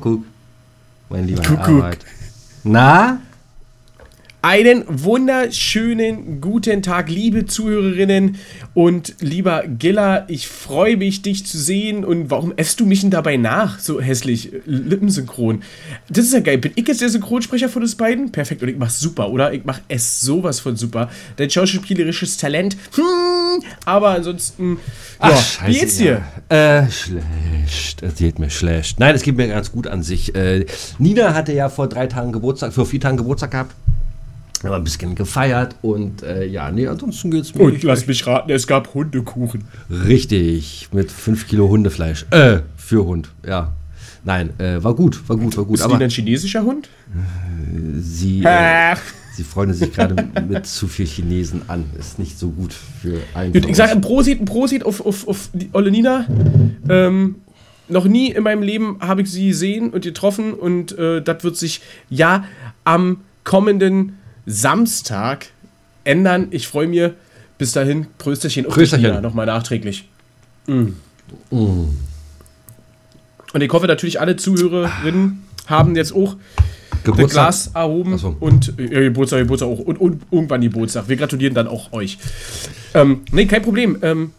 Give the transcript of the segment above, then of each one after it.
Kuckuck. Mein lieber Kuckuck. Arbeit. Na? Einen wunderschönen guten Tag, liebe Zuhörerinnen und lieber Giller. Ich freue mich, dich zu sehen. Und warum äffst du mich denn dabei nach? So hässlich, lippensynchron. Das ist ja geil. Bin ich jetzt der Synchronsprecher von uns beiden? Perfekt. Und ich mach's super, oder? Ich mach es sowas von super. Dein schauspielerisches Talent. Hm, aber ansonsten. Ach, ja, scheiße, wie geht's dir? Ja. Äh, schlecht. Es geht mir schlecht. Nein, es geht mir ganz gut an sich. Äh, Nina hatte ja vor drei Tagen Geburtstag, vor vier Tagen Geburtstag gehabt. Wir haben ein bisschen gefeiert und äh, ja, nee, ansonsten geht's mir. Und lass mich raten, es gab Hundekuchen. Richtig, mit 5 Kilo Hundefleisch. Äh, für Hund, ja. Nein, äh, war gut, war gut, war gut. Ist aber die ein chinesischer Hund? sie, äh, sie freuen sich gerade mit zu viel Chinesen an. Ist nicht so gut für einen. Gut, ich sage ein Prosit, ein Prosit auf, auf, auf die Olle Nina. Ähm, noch nie in meinem Leben habe ich sie gesehen und getroffen und äh, das wird sich ja am kommenden Samstag ändern. Ich freue mich. Bis dahin, Prösterchen Prösterchen. nochmal nachträglich. Mm. Und ich hoffe natürlich, alle Zuhörerinnen haben jetzt auch das Geburtstag. Glas erhoben so. und äh, Geburtstag, Geburtstag auch und, und irgendwann Geburtstag. Wir gratulieren dann auch euch. Ähm, nee, kein Problem. Ähm,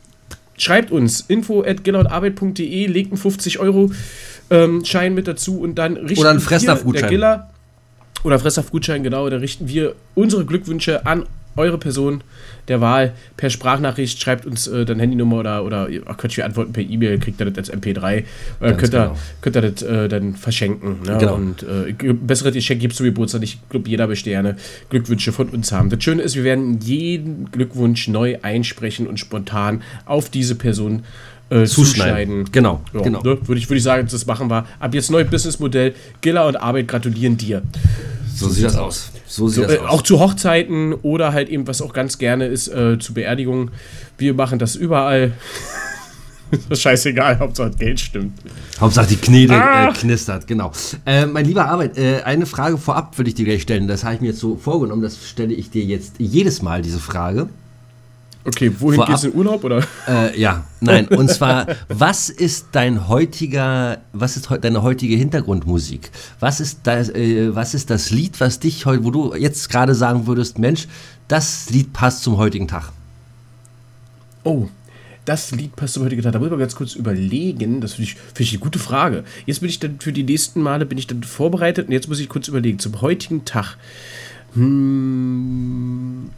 schreibt uns info at legt einen 50 Euro ähm, Schein mit dazu und dann richten Oder einen Fressnapfgutschein. Der Giller oder Fressnapfgutschein, genau, da richten wir unsere Glückwünsche an eure Person der Wahl per Sprachnachricht. Schreibt uns äh, dann Handynummer oder, oder ihr könnt ihr antworten per E-Mail, kriegt ihr das als MP3. Äh, könnt, ihr, genau. könnt ihr das äh, dann verschenken. Ne? Genau. Und äh, bessere Geschenk gibt es zum Geburtstag nicht. Ich glaube, jeder möchte gerne Glückwünsche von uns haben. Das Schöne ist, wir werden jeden Glückwunsch neu einsprechen und spontan auf diese Person äh, zuschneiden. Genau, Ja, genau. Ne? Würde ich, würd ich sagen, das machen wir. Ab jetzt neues Businessmodell. Giller und Arbeit gratulieren dir. So sieht das aus. So sieht So, das äh, aus. auch zu Hochzeiten oder halt eben, was auch ganz gerne ist, äh, zu Beerdigungen. Wir machen das überall. ist doch scheißegal, Hauptsache das Geld stimmt. Hauptsache die Knete Ah! äh, knistert, genau. Äh, mein lieber Arbeit, äh, eine Frage vorab würde ich dir gleich stellen. Das habe ich mir jetzt so vorgenommen. Das stelle ich dir jetzt jedes Mal, diese Frage. Okay, wohin Vorab- geht's in Urlaub oder? Äh, ja, nein. Und zwar, was ist dein heutiger, was ist heu- deine heutige Hintergrundmusik? Was ist das, äh, was ist das Lied, was dich heute, wo du jetzt gerade sagen würdest, Mensch, das Lied passt zum heutigen Tag? Oh, das Lied passt zum heutigen Tag. Da muss ich mal ganz kurz überlegen. Das finde ich, find ich eine gute Frage. Jetzt bin ich dann für die nächsten Male bin ich dann vorbereitet und jetzt muss ich kurz überlegen. Zum heutigen Tag. Hm,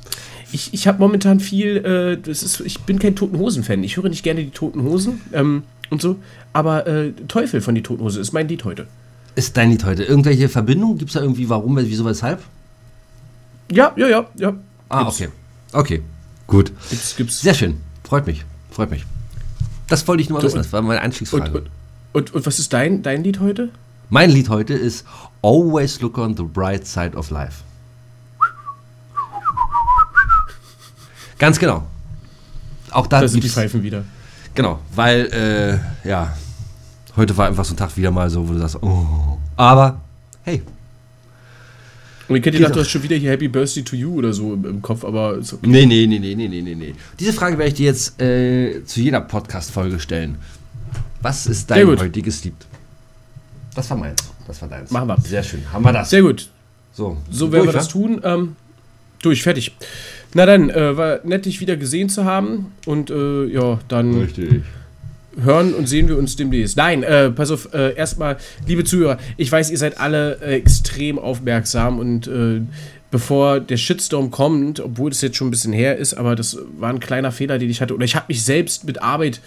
ich ich habe momentan viel, äh, das ist, ich bin kein Toten Hosen-Fan. Ich höre nicht gerne die Toten Hosen ähm, und so. Aber äh, Teufel von die Toten Hosen ist mein Lied heute. Ist dein Lied heute? Irgendwelche Verbindungen? Gibt es da irgendwie warum, wieso, weshalb? Ja, ja, ja, ja. Ah, Gibt's. okay. Okay, gut. Gibt's, gibt's. Sehr schön. Freut mich. Freut mich. Das wollte ich nur mal wissen. Das war meine Und, Einstiegsfrage. und, und, und was ist dein, dein Lied heute? Mein Lied heute ist Always Look on the Bright Side of Life. Ganz genau. Auch da Da sind die Pfeifen wieder. Genau, weil, äh, ja, heute war einfach so ein Tag wieder mal so, wo du sagst, oh. Aber, hey, Und ich hätte gedacht, du hast schon wieder hier Happy Birthday to You oder so im, im Kopf, aber ist okay. nee, nee, nee, nee, nee, nee, nee, nee. Diese Frage werde ich dir jetzt äh, zu jeder Podcast-Folge stellen. Was ist dein heutiges Lied? Das war meins. Das war deins. Machen wir. Sehr schön. Haben wir das. Sehr gut. so, So werden wir das wa? tun. Ähm, durch, fertig. Na dann, äh, war nett, dich wieder gesehen zu haben. Und äh, ja, dann Richtig. hören und sehen wir uns demnächst. Nein, äh, pass auf, äh, erstmal, liebe Zuhörer, ich weiß, ihr seid alle äh, extrem aufmerksam und äh, bevor der Shitstorm kommt, obwohl es jetzt schon ein bisschen her ist, aber das war ein kleiner Fehler, den ich hatte. Oder ich habe mich selbst mit Arbeit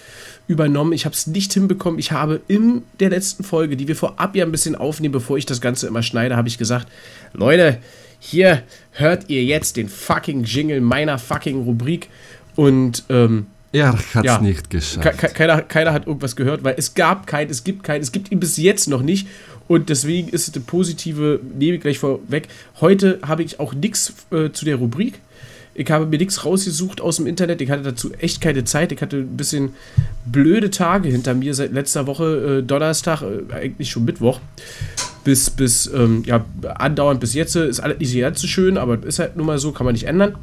übernommen. Ich habe es nicht hinbekommen. Ich habe in der letzten Folge, die wir vorab ja ein bisschen aufnehmen, bevor ich das Ganze immer schneide, habe ich gesagt, Leute, hier hört ihr jetzt den fucking Jingle meiner fucking Rubrik und ähm, Er hat es Ja. nicht geschafft. Ke- ke- Keiner, keiner hat irgendwas gehört, weil es gab kein, es gibt kein, es gibt ihn bis jetzt noch nicht. Und deswegen ist es eine positive, nehme ich gleich vorweg. Heute habe ich auch nichts äh, zu der Rubrik. Ich habe mir nichts rausgesucht aus dem Internet. Ich hatte dazu echt keine Zeit. Ich hatte ein bisschen blöde Tage hinter mir seit letzter Woche, äh, Donnerstag, äh, eigentlich schon Mittwoch. Bis, bis, ähm, ja, andauernd bis jetzt. äh, Ist alles nicht ganz so schön, aber ist halt nun mal so, kann man nicht ändern.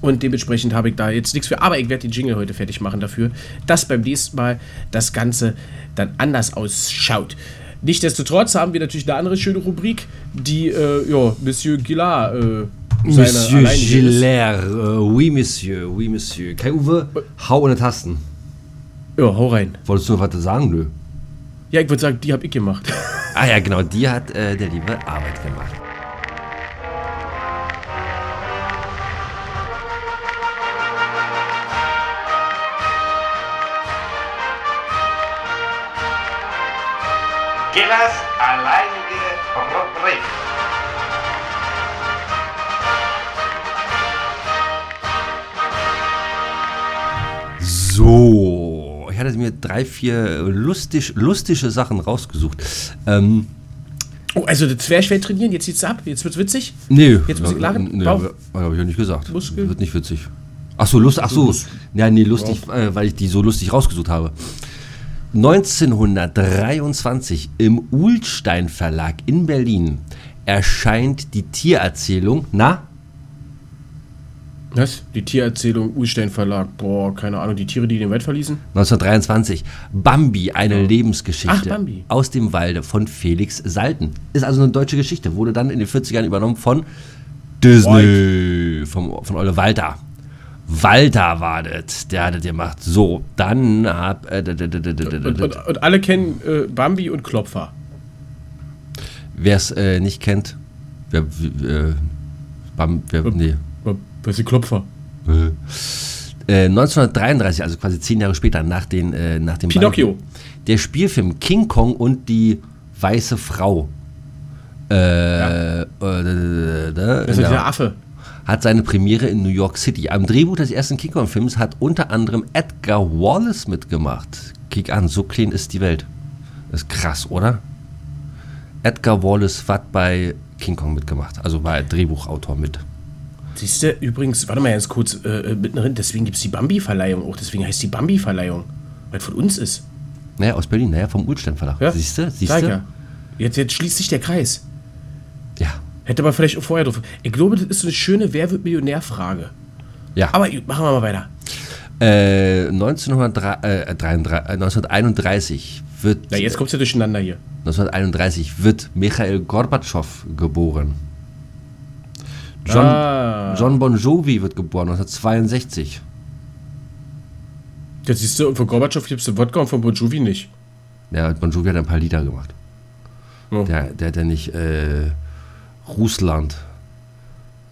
Und dementsprechend habe ich da jetzt nichts für. Aber ich werde den Jingle heute fertig machen dafür, dass beim nächsten Mal das Ganze dann anders ausschaut. Nichtsdestotrotz haben wir natürlich eine andere schöne Rubrik, die, äh, ja, Monsieur Gillard, äh, Monsieur Gillard, uh, oui, Monsieur, oui, Monsieur. Kai Uwe, hau ohne Tasten. Ja, hau rein. Wolltest du noch was sagen, nö? Ja, ich würde sagen, die habe ich gemacht. ah ja, genau, die hat äh, der liebe Arbeit gemacht. Gillers alleinige Rubrik. Ich hatte mir drei, vier lustig, lustige Sachen rausgesucht. Ähm, oh, also das schwer trainieren, jetzt zieht's ab, jetzt wird's witzig. Nee, Jetzt muss ich lachen. Nee, Bauch. habe ich ja nicht gesagt. Muskel. Wird nicht witzig. Ach so, lust, ach so. Ja, nee, lustig, äh, weil ich die so lustig rausgesucht habe. 1923 im Uhlstein Verlag in Berlin erscheint die Tiererzählung, na? Was? Die Tiererzählung, Ulstein Verlag. Boah, keine Ahnung, die Tiere, die den Wald verließen? 1923 Bambi, eine Lebensgeschichte Ach, Bambi. aus dem Walde von Felix Salten. Ist also eine deutsche Geschichte, wurde dann in den 40ern übernommen von Disney, vom, von Olle Walter. Walter war das, der hat das gemacht. So, dann hab. Äh, Und, und, und alle kennen äh, Bambi und Klopfer. Wer es äh, nicht kennt, wer. Äh, Bam, wer nee. Die Klopfer? Äh, 1933, also quasi zehn Jahre später, nach, den, äh, nach dem Pinocchio. Bambi, der Spielfilm King Kong und die weiße Frau. Äh, äh, Das äh, ist genau, der Affe. hat seine Premiere in New York City. Am Drehbuch des ersten King Kong-Films hat unter anderem Edgar Wallace mitgemacht. Kick an, so clean ist die Welt. Das ist krass, oder? Edgar Wallace hat bei King Kong mitgemacht, also war er Drehbuchautor mit. Siehst du, übrigens, warte mal ganz kurz, äh, mittendrin, deswegen gibt es die Bambi-Verleihung auch, deswegen heißt die Bambi-Verleihung, weil es von uns ist. Naja, aus Berlin, naja, vom Ulstein Verlag. Ja, Siehst du? Siehst du? ja. Jetzt, jetzt schließt sich der Kreis. Ja. Hätte aber vielleicht auch vorher drauf. Ich glaube, das ist so eine schöne Wer wird Millionär-Frage. Ja. Aber machen wir mal weiter. Äh, 1903, äh, 33, äh, 1931 wird Na, jetzt kommt's ja durcheinander hier. 1931 wird Michael Gorbatschow geboren. John, Ah. John Bon Jovi wird geboren 1962. Jetzt siehst du, von Gorbatschow gibt es Wodka und von Bon Jovi nicht. Ja, Bon Jovi hat ein paar Lieder gemacht. Ja. Der, der hat ja nicht äh, Russland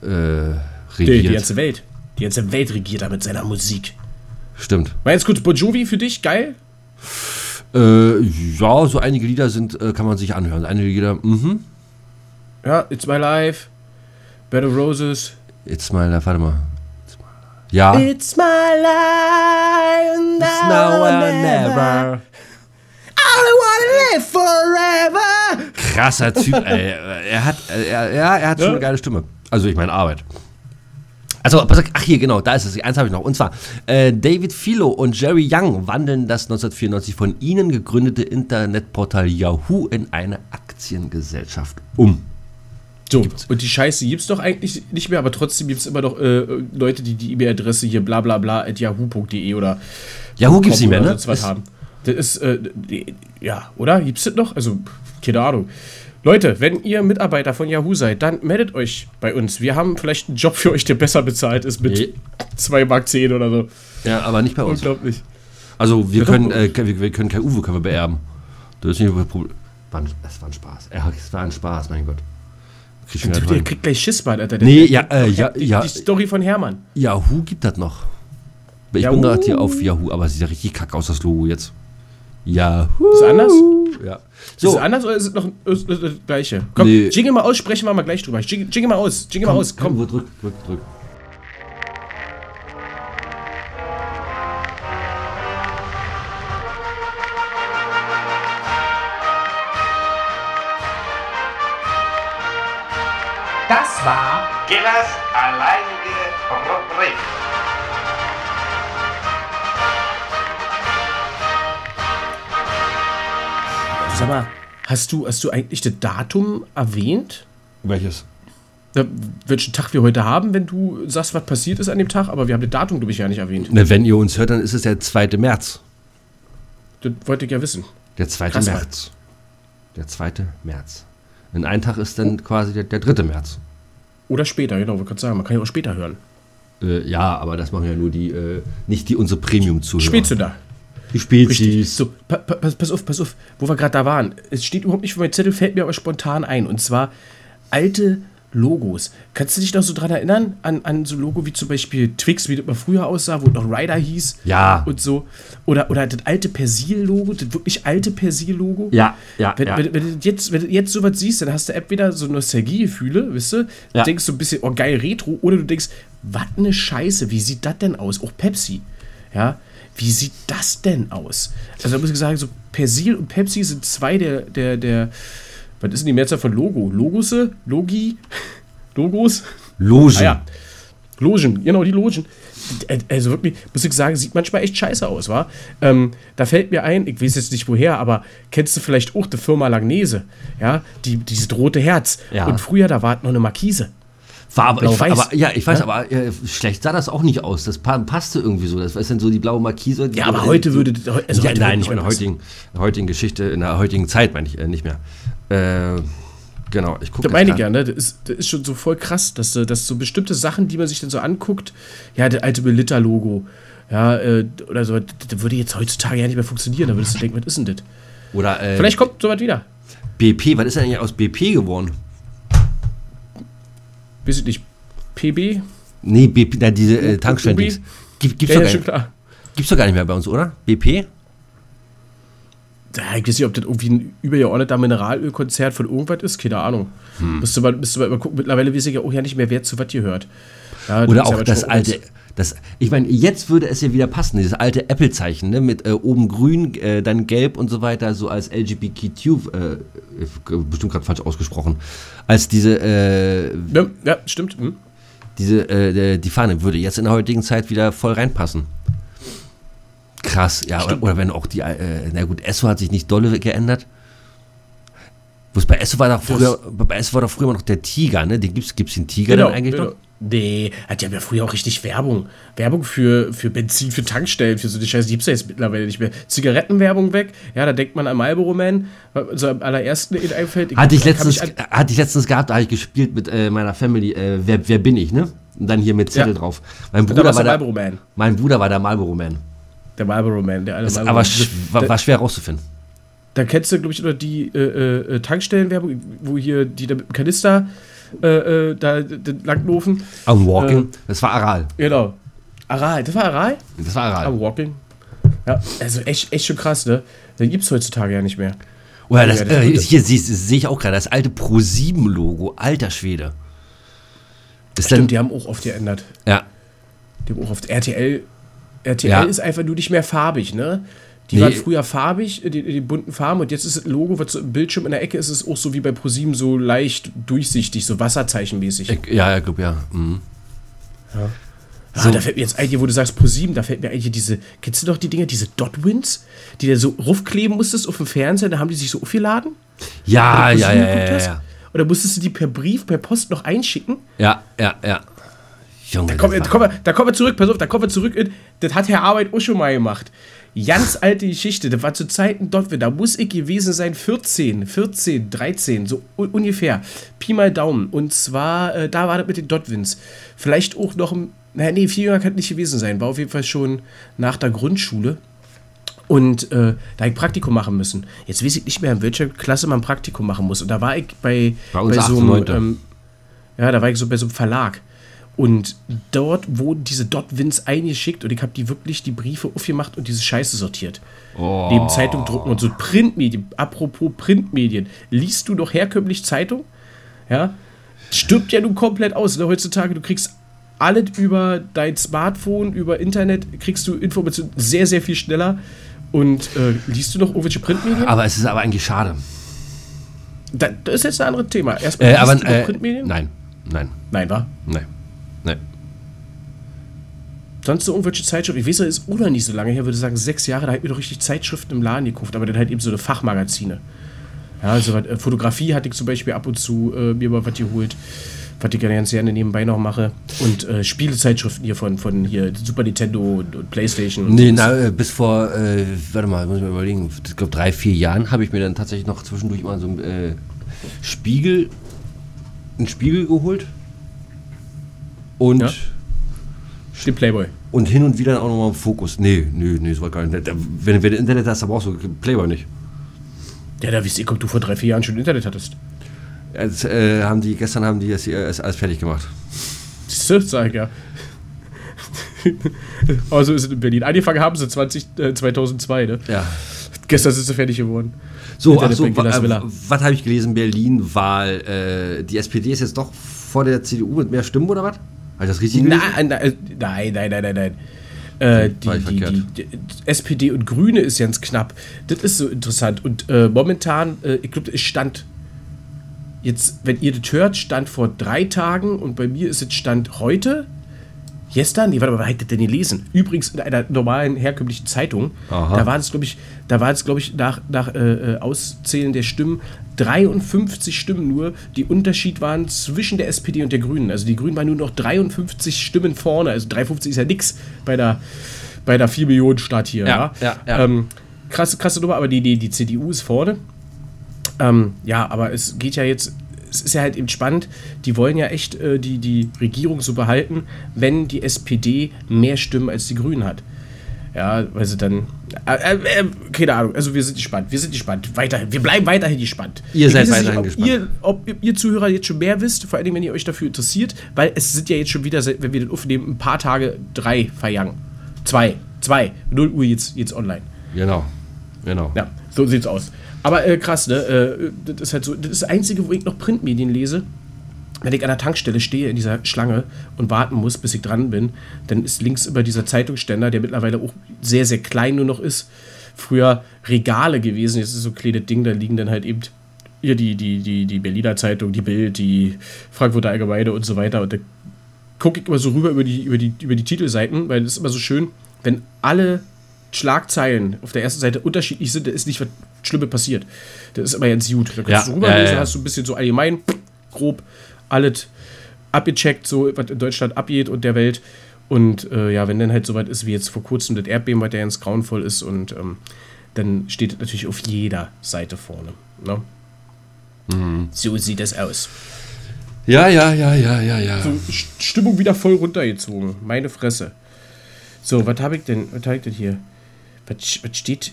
äh, Die, regiert. die ganze Welt. Die ganze Welt regiert er mit seiner Musik. Stimmt. Meinst gut, Bon Jovi für dich geil? Äh, ja, so einige Lieder sind, äh, kann man sich anhören. Einige Lieder, mhm. Ja, It's My Life, Bed of Roses. Jetzt mal, warte mal. Jetzt mal. Ja. It's my life and now or never. I wanna live forever. Krasser Typ, ey. Er hat, er, ja, er hat schon Ja. eine geile Stimme. Also, ich meine Arbeit. Also, ach hier, genau, da ist es. Eins habe ich noch. Und zwar, äh, David Philo und Jerry Young wandeln das 1994 von ihnen gegründete Internetportal Yahoo in eine Aktiengesellschaft um. So, und die Scheiße gibt's doch eigentlich nicht mehr, aber trotzdem gibt's immer noch äh, Leute, die die E-Mail-Adresse hier bla bla bla at yahoo.de oder Yahoo gibt's nicht mehr, oder ne? was Ist- haben. Das ist, äh, ja, oder? Gibt's das noch? Also, keine Ahnung. Leute, wenn ihr Mitarbeiter von Yahoo seid, dann meldet euch bei uns. Wir haben vielleicht einen Job für euch, der besser bezahlt ist mit Nee. 2 Mark 10 oder so. Ja, aber nicht bei uns. Unglaublich. Also, wir können, äh, wir, wir können kein Uwe können wir beerben. Das ist nicht das Problem. Es war ein Spaß. Ja, es war ein Spaß, mein Gott. Krieg schon wieder Der kriegt gleich Schissbad, Alter. Der, Nee, ja, äh, ja, die, ja. Die Story von Hermann. Yahoo gibt das noch. Ich Yahoo. bin gerade hier auf Yahoo, aber es sieht ja richtig kacke aus, das Logo jetzt. Yahoo. Ist anders? Ja. Ist So, es anders oder ist es noch ist es das gleiche? Komm, Nee. jingle mal aus, sprechen wir mal gleich drüber. Jingle, jingle mal aus, jingle mal aus, komm. Uwe, drück, drück, drück. War Gillers alleinige Rubrik. Sag mal, hast du, hast du eigentlich das Datum erwähnt? Welches? Äh, Welchen Tag wir heute haben, wenn du sagst, was passiert ist an dem Tag, aber wir haben das Datum, glaube ich, ja nicht erwähnt. Ne, wenn ihr uns hört, dann ist es der 2. März. Das wollte ich ja wissen. Der 2. Krass, Mann. März. Der 2. März. In einem Tag ist dann quasi der, der 3. März. Oder später, genau, wollte gerade sagen, man kann ja auch später hören. Äh, ja, aber das machen ja nur die, äh, nicht die unsere Premium-Zuhörer. Spätzünder. Die Spezies. Richtig. So, pa pa pass, pass auf, pass auf, wo wir gerade da waren. Es steht überhaupt nicht für meinen Zettel, fällt mir aber spontan ein. Und zwar alte Logos. Kannst du dich noch so dran erinnern? An, an so Logo wie zum Beispiel Twix, wie das mal früher aussah, wo noch Ryder hieß. Ja. Und so. Oder, oder das alte Persil-Logo, das wirklich alte Persil-Logo. Ja, ja, Wenn, ja. wenn, wenn, du jetzt, wenn du jetzt sowas siehst, dann hast du entweder so Nostalgiegefühle, weißt du? Du Ja. denkst so ein bisschen, oh geil, Retro, oder du denkst, was eine Scheiße, wie sieht das denn aus? Auch Pepsi. Ja, wie sieht das denn aus? Also da muss ich sagen, so Persil und Pepsi sind zwei der, der, der, was ist denn die Mehrzahl von Logo? Logusse? Logi? Logos? Logen. Ah ja. Logen, genau, die Logen. Also wirklich, muss ich sagen, sieht manchmal echt scheiße aus, wa? Ähm, da fällt mir ein, ich weiß jetzt nicht woher, aber kennst du vielleicht auch die Firma Langnese? Ja, die, dieses rote Herz. Ja. Und früher, da war noch eine Markise. War aber, ich, aber, ja, ich weiß, Ja? aber äh, schlecht sah das auch nicht aus. Das pa passte irgendwie so. Das ist dann so die blaue Markise. die- Ja, aber heute würde. Also ja, heute nein, nicht in der heutigen, heutigen Geschichte, in der heutigen Zeit meine ich äh, nicht mehr. Äh, genau, ich gucke Da meine ich ja, ne? Das ist, das ist schon so voll krass, dass, äh, dass so bestimmte Sachen, die man sich dann so anguckt, ja, das alte Belitter-Logo, ja, äh, oder so, das, würde jetzt heutzutage ja nicht mehr funktionieren. Da würdest du denken, was ist denn das? Oder äh, Vielleicht kommt sowas wieder. BP, was ist denn eigentlich aus BP geworden? Weiß ich nicht. PB? Nee, BP, na, diese äh, Ubi? Tankstellen. Gibt, gibt's, Ja, doch ja, schon gar, klar. gibt's doch gar nicht mehr bei uns, oder? BP? Ich weiß nicht, ob das irgendwie ein übergeordneter Mineralölkonzert von irgendwas ist, keine Ahnung. Hm. Müsste, man, müsste man mal gucken. Mittlerweile weiß ich ja auch ja nicht mehr, wer zu was gehört. Ja, Oder auch das alte, das, ich meine, jetzt würde es ja wieder passen, dieses alte Apple-Zeichen, ne, mit äh, oben grün, äh, dann gelb und so weiter, so als LGBTQ, äh, bestimmt gerade falsch ausgesprochen, als diese, äh, Ja, ja stimmt. Hm. diese, äh, die Fahne würde jetzt in der heutigen Zeit wieder voll reinpassen. Krass, ja, oder, oder wenn auch die, äh, na gut, Esso hat sich nicht dolle geändert. Bloß bei Esso war doch früher, bei Esso war doch früher immer noch der Tiger, ne? Den gibt's, gibt's den Tiger dann eigentlich noch? genau. Nee, hat ja früher auch richtig Werbung. Werbung für, für Benzin, für Tankstellen, für so die Scheiße, die gibt's ja jetzt mittlerweile nicht mehr. Zigarettenwerbung weg, ja, da denkt man an Marlboro Man, so am allerersten in einfällt. Hatte ich, letztens, hatte ich letztens gehabt, da habe ich gespielt mit äh, meiner Family, äh, wer, wer bin ich, ne? Und dann hier mit Zettel Ja. drauf. Mein da Bruder, war der Man. mein Bruder war der Marlboro Man. Der Marlboro Man, der Das Marlboro aber sch war, war schwer rauszufinden. Da kennst du, glaube ich, noch die äh, äh, Tankstellenwerbung, wo hier die mit dem Kanister äh, äh, da langlaufen. Am Walking, Ähm. das war Aral. Genau. Aral, das war Aral? Das war Aral. Am Walking. Ja, also echt, echt schon krass, ne? Den gibt's heutzutage ja nicht mehr. Oder das, Ja, das- äh, hier sehe seh ich auch gerade, das alte Pro7-Logo, alter Schwede. Dann, Stimmt, die haben auch oft geändert. ja, Die haben auch oft RTL. RTL Ja. ist einfach nur nicht mehr farbig, ne? Die Nee. waren früher farbig, die, die bunten Farben, und jetzt ist das Logo, was so im Bildschirm in der Ecke ist, ist auch so wie bei ProSieben so leicht durchsichtig, so wasserzeichenmäßig. ich, ja, ja, glaub, ja. Mhm. Ah, da fällt mir jetzt ein, wo du sagst ProSieben, da fällt mir eigentlich diese, kennst du doch die Dinger, diese Dotwins, die du so raufkleben musstest auf dem Fernseher, da haben die sich so aufgeladen? Ja, ja, ja, ja, hast? ja. Oder musstest du die per Brief, per Post noch einschicken? Ja, ja, ja. Junge, da, kommen wir, da kommen wir zurück, pass auf, da kommen wir zurück. In, das hat Herr Arbeit auch schon mal gemacht. Ganz alte Geschichte, das war zu Zeiten dort, da muss ich gewesen sein 14, 14, 13, so un ungefähr. Pi mal Daumen. Und zwar, äh, da war das mit den Dotwins. Vielleicht auch noch, ein- naja, nee, viel jünger kann es nicht gewesen sein. War auf jeden Fall schon nach der Grundschule. Und äh, da hab ich Praktikum machen müssen. Jetzt weiß ich nicht mehr, in welcher Klasse man Praktikum machen muss. Und da war ich bei, Bei uns so einem, ähm, ja, da war ich so bei so einem Verlag. Und dort wurden diese Dot-Wins eingeschickt und ich habe die wirklich die Briefe aufgemacht und diese Scheiße sortiert. Oh. Neben Zeitung drucken und so Printmedien. Apropos Printmedien. Liest du noch herkömmlich Zeitung? Ja. Stirbt ja nun komplett aus. Ne? Heutzutage, du kriegst alles über dein Smartphone, über Internet, kriegst du Informationen sehr, sehr viel schneller. Und äh, liest du noch irgendwelche Printmedien? Aber es ist aber eigentlich schade. Da, das ist jetzt ein anderes Thema. Erstmal Äh, aber äh, Printmedien? nein, nein, Nein, wa? nein, nein. Sonst so irgendwelche Zeitschriften. Ich weiß, das ist oder nicht so lange her, würde ich sagen, sechs Jahre, da hat mir doch richtig Zeitschriften im Laden gekauft, aber dann halt eben so eine Fachmagazine. Ja, also was, äh, Fotografie hatte ich zum Beispiel ab und zu äh, mir mal was geholt. Was was ich ganz gerne nebenbei noch mache. Und äh, Spielezeitschriften hier von, von hier Super Nintendo und, und Playstation. Und Nee, sowas. na, äh, bis vor, äh, warte mal, muss ich mal überlegen, ich glaube drei, vier Jahren habe ich mir dann tatsächlich noch zwischendurch mal so einen äh, Spiegel, einen Spiegel geholt. Und, Ja? Den Playboy. und hin und wieder auch nochmal einen Fokus. Nee, nee, nee, das war gar nicht. Wenn, wenn du Internet hast, dann brauchst du Playboy nicht. Ja, da wisst ihr, ob du vor drei, vier Jahren schon Internet hattest. Jetzt, äh, haben die, gestern haben die das alles, alles fertig gemacht. Siehst du, sag ich ja. also ist es in Berlin. Angefangen haben sie 20, äh, 2002, ne? Ja. Gestern sind sie fertig geworden. So, ach so, äh, was habe ich gelesen? Berlin-Wahl. Äh, die SPD ist jetzt doch vor der CDU mit mehr Stimmen oder was? Habe ich das richtig gelesen? Nein, nein, nein, nein, nein, nein. Äh, die, die, die, die SPD und Grüne ist ganz knapp. Das ist so interessant. Und äh, momentan, äh, ich glaube, es stand jetzt, wenn ihr das hört, stand vor drei Tagen und bei mir ist es stand heute. Gestern? Nee, warte mal, wer das denn gelesen? Übrigens in einer normalen, herkömmlichen Zeitung. Aha. Da waren es, glaube ich, da waren es, glaube ich, nach, nach äh, äh, Auszählen der Stimmen 53 Stimmen nur, die Unterschied waren zwischen der SPD und der Grünen. Also die Grünen waren nur noch 53 Stimmen vorne. Also 53 ist ja nix bei der, bei der 4 Millionen Stadt hier. Ja, ja, ja. Ähm, krasse, krasse Nummer, aber die, die, die CDU ist vorne. Ähm, ja, aber es geht ja jetzt, es ist ja halt eben spannend, die wollen ja echt äh, die, die Regierung so behalten, wenn die SPD mehr Stimmen als die Grünen hat. Ja, weil sie dann. Äh, äh, äh, keine Ahnung, also wir sind gespannt, wir sind gespannt. Weiterhin, wir bleiben weiterhin gespannt. Ihr seid weiß nicht, weiterhin ob gespannt. Ihr, ob ihr Zuhörer jetzt schon mehr wisst, vor allen Dingen, wenn ihr euch dafür interessiert, weil es sind ja jetzt schon wieder, wenn wir den aufnehmen, ein paar Tage drei vergangen. Zwei, zwei, 0 Uhr jetzt, jetzt online. Genau. Genau. Ja, so sieht's aus. Aber äh, krass, ne? Äh, das ist halt so, das ist das Einzige, wo ich noch Printmedien lese. Wenn ich an der Tankstelle stehe in dieser Schlange und warten muss, bis ich dran bin, dann ist links über dieser Zeitungsständer, der mittlerweile auch sehr, sehr klein nur noch ist, früher Regale gewesen. Jetzt ist so ein kleines Ding, da liegen dann halt eben hier die, die, die, die Berliner Zeitung, die Bild, die Frankfurter Allgemeine und so weiter. Und da gucke ich immer so rüber über die, über die, über die Titelseiten, weil es ist immer so schön, wenn alle Schlagzeilen auf der ersten Seite unterschiedlich sind, da ist nicht was Schlimmes passiert. Das ist immer ganz gut. Da kannst Ja, du so rüberlesen, ja, hast du ein bisschen so allgemein, grob, alles abgecheckt, so was in Deutschland abgeht und der Welt. Und äh, ja, wenn dann halt soweit ist wie jetzt vor kurzem das Erdbeben, was ja ganz grauenvoll ist, und ähm, dann steht es natürlich auf jeder Seite vorne. Ne? Mhm. So sieht das aus. Ja, ja, ja, ja, ja, ja. So, St- Stimmung wieder voll runtergezogen. Meine Fresse. So, was habe ich denn? Was habe ich denn hier? Was, was steht?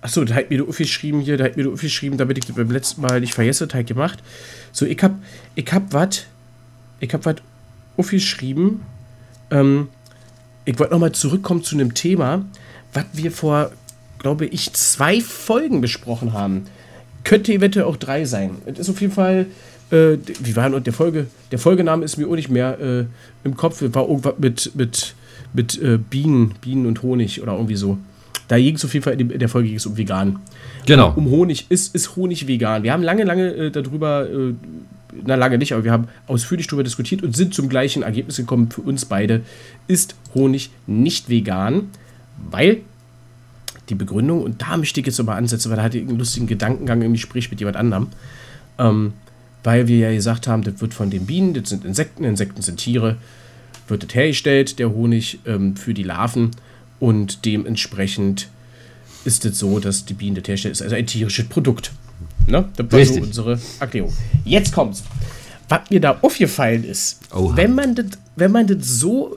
Achso, da hat mir du aufgeschrieben hier, da hat mir du aufgeschrieben, damit ich das beim letzten Mal nicht vergesse, hat gemacht. So, ich hab, ich hab was, ich hab was aufgeschrieben. Ähm, ich wollte nochmal zurückkommen zu einem Thema, was wir vor, glaube ich, zwei Folgen besprochen haben. Könnte eventuell auch drei sein. Es ist auf jeden Fall, äh, wie war denn der Folge? Der Folgename ist mir auch nicht mehr äh, im Kopf. War irgendwas mit, mit, mit äh, Bienen, Bienen und Honig oder irgendwie so. Da ging es auf jeden Fall in, der Folge ging es um vegan. Genau. Um Honig. Ist, ist Honig vegan? Wir haben lange, lange äh, darüber, äh, na lange nicht, aber wir haben ausführlich darüber diskutiert und sind zum gleichen Ergebnis gekommen für uns beide. Ist Honig nicht vegan? Weil die Begründung, und da möchte ich jetzt nochmal ansetzen, weil da hatte ich einen lustigen Gedankengang im Gespräch mit jemand anderem. Ähm, weil wir ja gesagt haben, das wird von den Bienen, das sind Insekten, Insekten sind Tiere, wird das hergestellt, der Honig ähm, für die Larven und dementsprechend ist es so, dass die Bienen das herstellt, ist also ein tierisches Produkt. Ne? Das war so unsere Erklärung. Jetzt kommt's. Was mir da aufgefallen ist, Oha. wenn man das, wenn man das so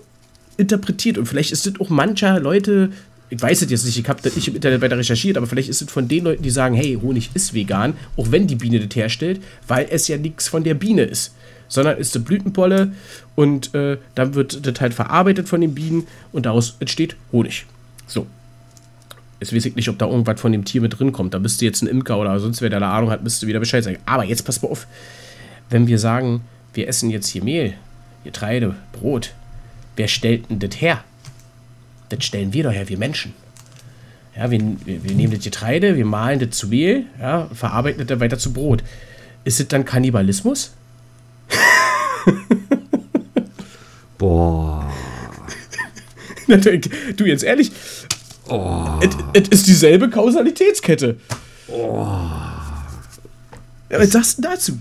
interpretiert und vielleicht ist das auch mancher Leute, ich weiß es jetzt nicht, ich habe das nicht im Internet weiter recherchiert, aber vielleicht ist es von den Leuten, die sagen, hey, Honig ist vegan, auch wenn die Biene das herstellt, weil es ja nichts von der Biene ist, sondern ist eine Blütenpolle und äh, dann wird das halt verarbeitet von den Bienen und daraus entsteht Honig. So. Jetzt weiß ich nicht, ob da irgendwas von dem Tier mit drin kommt. Da müsste jetzt ein Imker oder sonst wer, der eine Ahnung hat, müsste wieder Bescheid sagen. Aber jetzt pass mal auf. Wenn wir sagen, wir essen jetzt hier Mehl, Getreide, Brot, wer stellt denn das her? Das stellen wir doch her, wir Menschen. Ja, wir, wir, nehmen das Getreide, wir mahlen das zu Mehl, ja, verarbeiten das dann weiter zu Brot. Ist es dann Kannibalismus? Boah. du, jetzt ehrlich, es, es ist dieselbe Kausalitätskette. Ja, was sagst du dazu?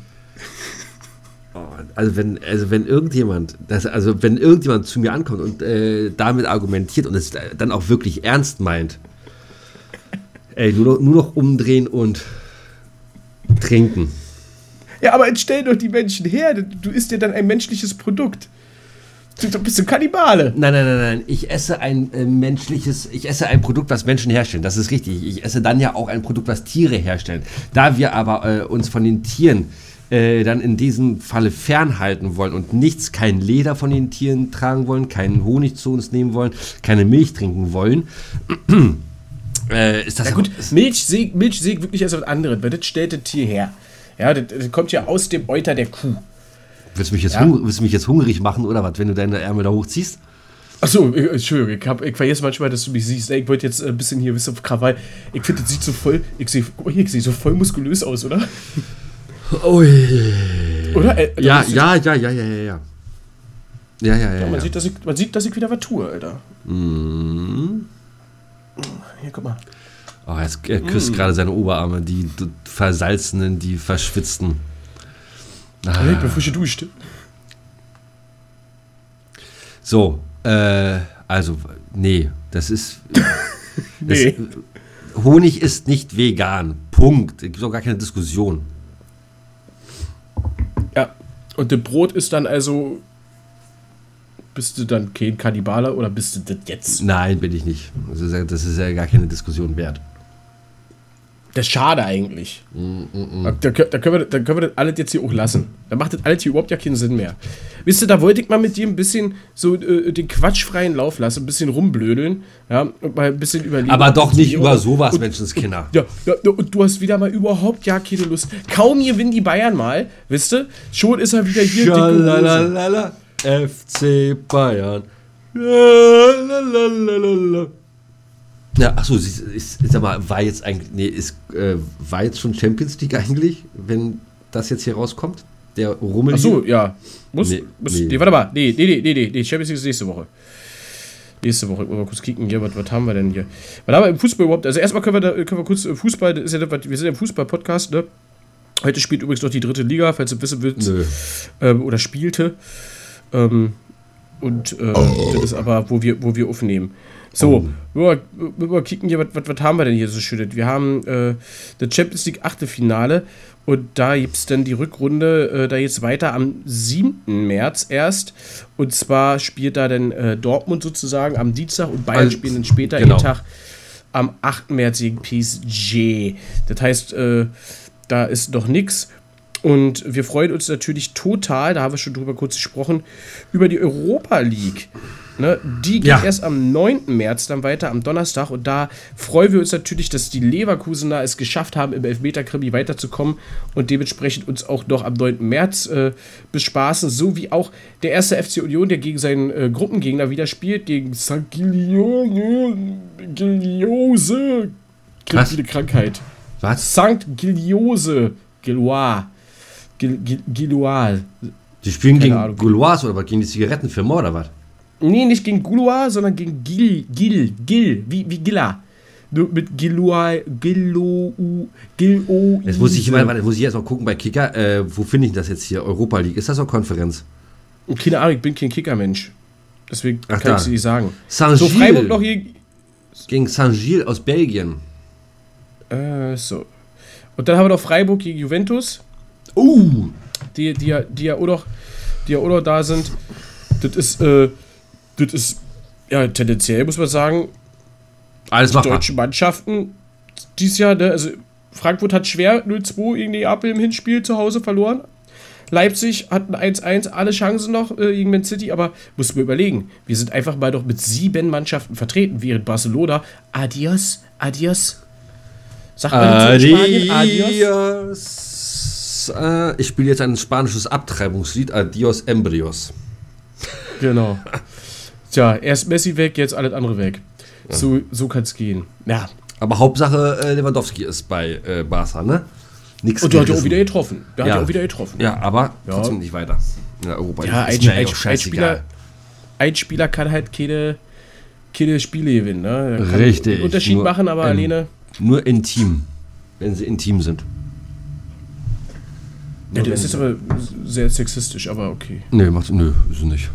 also wenn, also wenn irgendjemand, das, also wenn irgendjemand zu mir ankommt und äh, damit argumentiert und es dann auch wirklich ernst meint, ey, nur noch, nur noch umdrehen und trinken. Ja, aber jetzt stell doch die Menschen her. Du isst dir dann ein menschliches Produkt. Du, du bist ein Kannibale. Nein, nein, nein, nein. Ich esse ein äh, menschliches, ich esse ein Produkt, was Menschen herstellen. Das ist richtig. Ich esse dann ja auch ein Produkt, was Tiere herstellen. Da wir aber äh, uns von den Tieren äh, dann in diesem Falle fernhalten wollen und nichts, kein Leder von den Tieren tragen wollen, keinen Honig zu uns nehmen wollen, keine Milch trinken wollen, äh, ist das Ja gut, Milch Milch wirklich als was anderes, weil das stellt das Tier her. Ja, das, das kommt ja aus dem Euter der Kuh. Willst du mich jetzt, Ja. willst du mich jetzt hungrig machen oder was, wenn du deine Ärmel da hochziehst? Achso, Entschuldigung, ich, hab, ich vergesse manchmal, dass du mich siehst. Ey, Ich wollte jetzt ein bisschen hier, wisst ihr, auf Krawall. Ich finde, das sieht so voll, ich sehe seh so voll muskulös aus, oder? Ui. Oder? Äh, Ja, ja, ja, ja, ja, ja, ja. Ja, ja, ja. Ja, man, ja. Sieht, dass ich, man sieht, dass ich wieder was tue, Alter. Mhm. Hier, guck mal. Oh, jetzt, er küsst gerade seine Oberarme, die versalzenen, die verschwitzten. Ah. Ich bin frisch geduscht. So, äh, also, nee, das ist. Das, Nee. Honig ist nicht vegan. Punkt. Es gibt auch gar keine Diskussion. Ja. Und das Brot ist dann also. Bist du dann kein Kannibale oder bist du das jetzt? Nein, bin ich nicht. Das ist ja, das ist ja gar keine Diskussion wert. Das ist schade eigentlich. Mm, Da, da, da, können wir, da können wir das alles jetzt hier auch lassen. Da macht das alles hier überhaupt ja keinen Sinn mehr. Wisst ihr, da wollte ich mal mit dir ein bisschen so äh, den quatschfreien Lauf lassen, ein bisschen rumblödeln, ja, und mal ein bisschen überlegen. Aber doch nicht über sowas, und- Menschenskinder. Ja, ja, und du hast wieder mal überhaupt ja keine Lust. Kaum gewinnen die Bayern mal, wisst ihr? Schon ist er wieder hier. dicke Hose. Schalalala, FC Bayern. Lalalala. Ja, achso, sag mal, war jetzt eigentlich, nee, ist, äh, war jetzt schon Champions League eigentlich, wenn das jetzt hier rauskommt? Der Rummel Ach so, hier? ja. Muss, Nee, muss, nee. nee. warte mal. Nee, nee, nee, nee, nee, nee. Champions League ist nächste Woche. Nächste Woche. Mal kurz kicken hier. Was, was haben wir denn hier? Was haben wir im Fußball überhaupt? Also erstmal können wir, da, können wir kurz äh, Fußball, das ist ja, wir sind ja im Fußball-Podcast, ne? Heute spielt übrigens noch die dritte Liga, falls ihr wissen. Nö. Ähm, oder spielte. Ähm, und äh, das ist aber, wo wir, wo wir aufnehmen. So, wir, wir, kicken hier, was, was, was haben wir denn hier so schönes? Wir haben äh, das Champions League Achtelfinale und da gibt es dann die Rückrunde, äh, da jetzt weiter am 7. März erst. Und zwar spielt da dann äh, Dortmund sozusagen am Dienstag und Bayern Also, spielen dann später genau. Tag am 8. März gegen PSG. Das heißt, äh, da ist noch nichts. Und wir freuen uns natürlich total, da haben wir schon drüber kurz gesprochen, über die Europa League. Ne, die geht Ja. erst am 9. März dann weiter, am Donnerstag. Und da freuen wir uns natürlich, dass die Leverkusener es geschafft haben, im Elfmeter-Krimi weiterzukommen und dementsprechend uns auch noch am 9. März äh, bespaßen. So wie auch der erste FC Union, der gegen seinen äh, Gruppengegner wieder spielt, gegen St. Giliose. Giliose. Klingt Was? wie eine Krankheit. Was? St. Giliose. Gilois. Gil, Gil, Gilois. Die spielen Keine gegen. Gaulois oder was? Gegen die Zigarettenfirma oder was? Nee, nicht gegen Goulois, sondern gegen Gil, Gil, Gil, wie, wie Gilla. Mit Gilois, Gilo, Gilo. Jetzt muss ich, warte, warte, muss ich erst mal gucken bei Kicker. Äh, wo finde ich das jetzt hier? Europa League. Ist das auch Konferenz? Keine Ahnung, ich bin kein Kickermensch. Deswegen Ach, kann da. ich sie nicht sagen. Saint-Gilles. So, Freiburg noch hier. Gegen Saint-Gilles aus Belgien. Äh, so. Und dann haben wir noch Freiburg gegen Juventus, Uh! die, die, ja, die ja auch noch, die ja auch noch da sind. Das ist, äh, das ist, ja, tendenziell muss man sagen, Alles die deutschen Mannschaften dieses Jahr, ne, also Frankfurt hat schwer 0-2 gegen Neapel im Hinspiel zu Hause verloren. Leipzig hat ein 1-1, alle Chancen noch äh, gegen Man City, aber muss mir überlegen, wir sind einfach mal doch mit sieben Mannschaften vertreten, während Barcelona Adios, Adios. Sagt man in Spanien? Adios. Adios. Äh, ich spiele jetzt ein spanisches Abtreibungslied. Adios Embryos. Genau. Tja, erst Messi weg, jetzt alles andere weg. So, so kann es gehen. Ja. Aber Hauptsache äh, Lewandowski ist bei äh, Barca, ne? Nix Und der hat ja auch wieder getroffen. Der Ja. hat ja auch wieder getroffen. Ja, aber Ja. trotzdem nicht weiter. In der Europa Ja, ein, ein, ein. Spieler, ein Spieler kann halt keine, keine Spiele gewinnen. Ne? Kann Richtig, einen Unterschied nur, machen, aber ähm, alleine. Nur intim. Wenn sie intim sind. Ja, der ist jetzt aber sehr sexistisch, aber okay. Nee, macht, nö, ist nicht.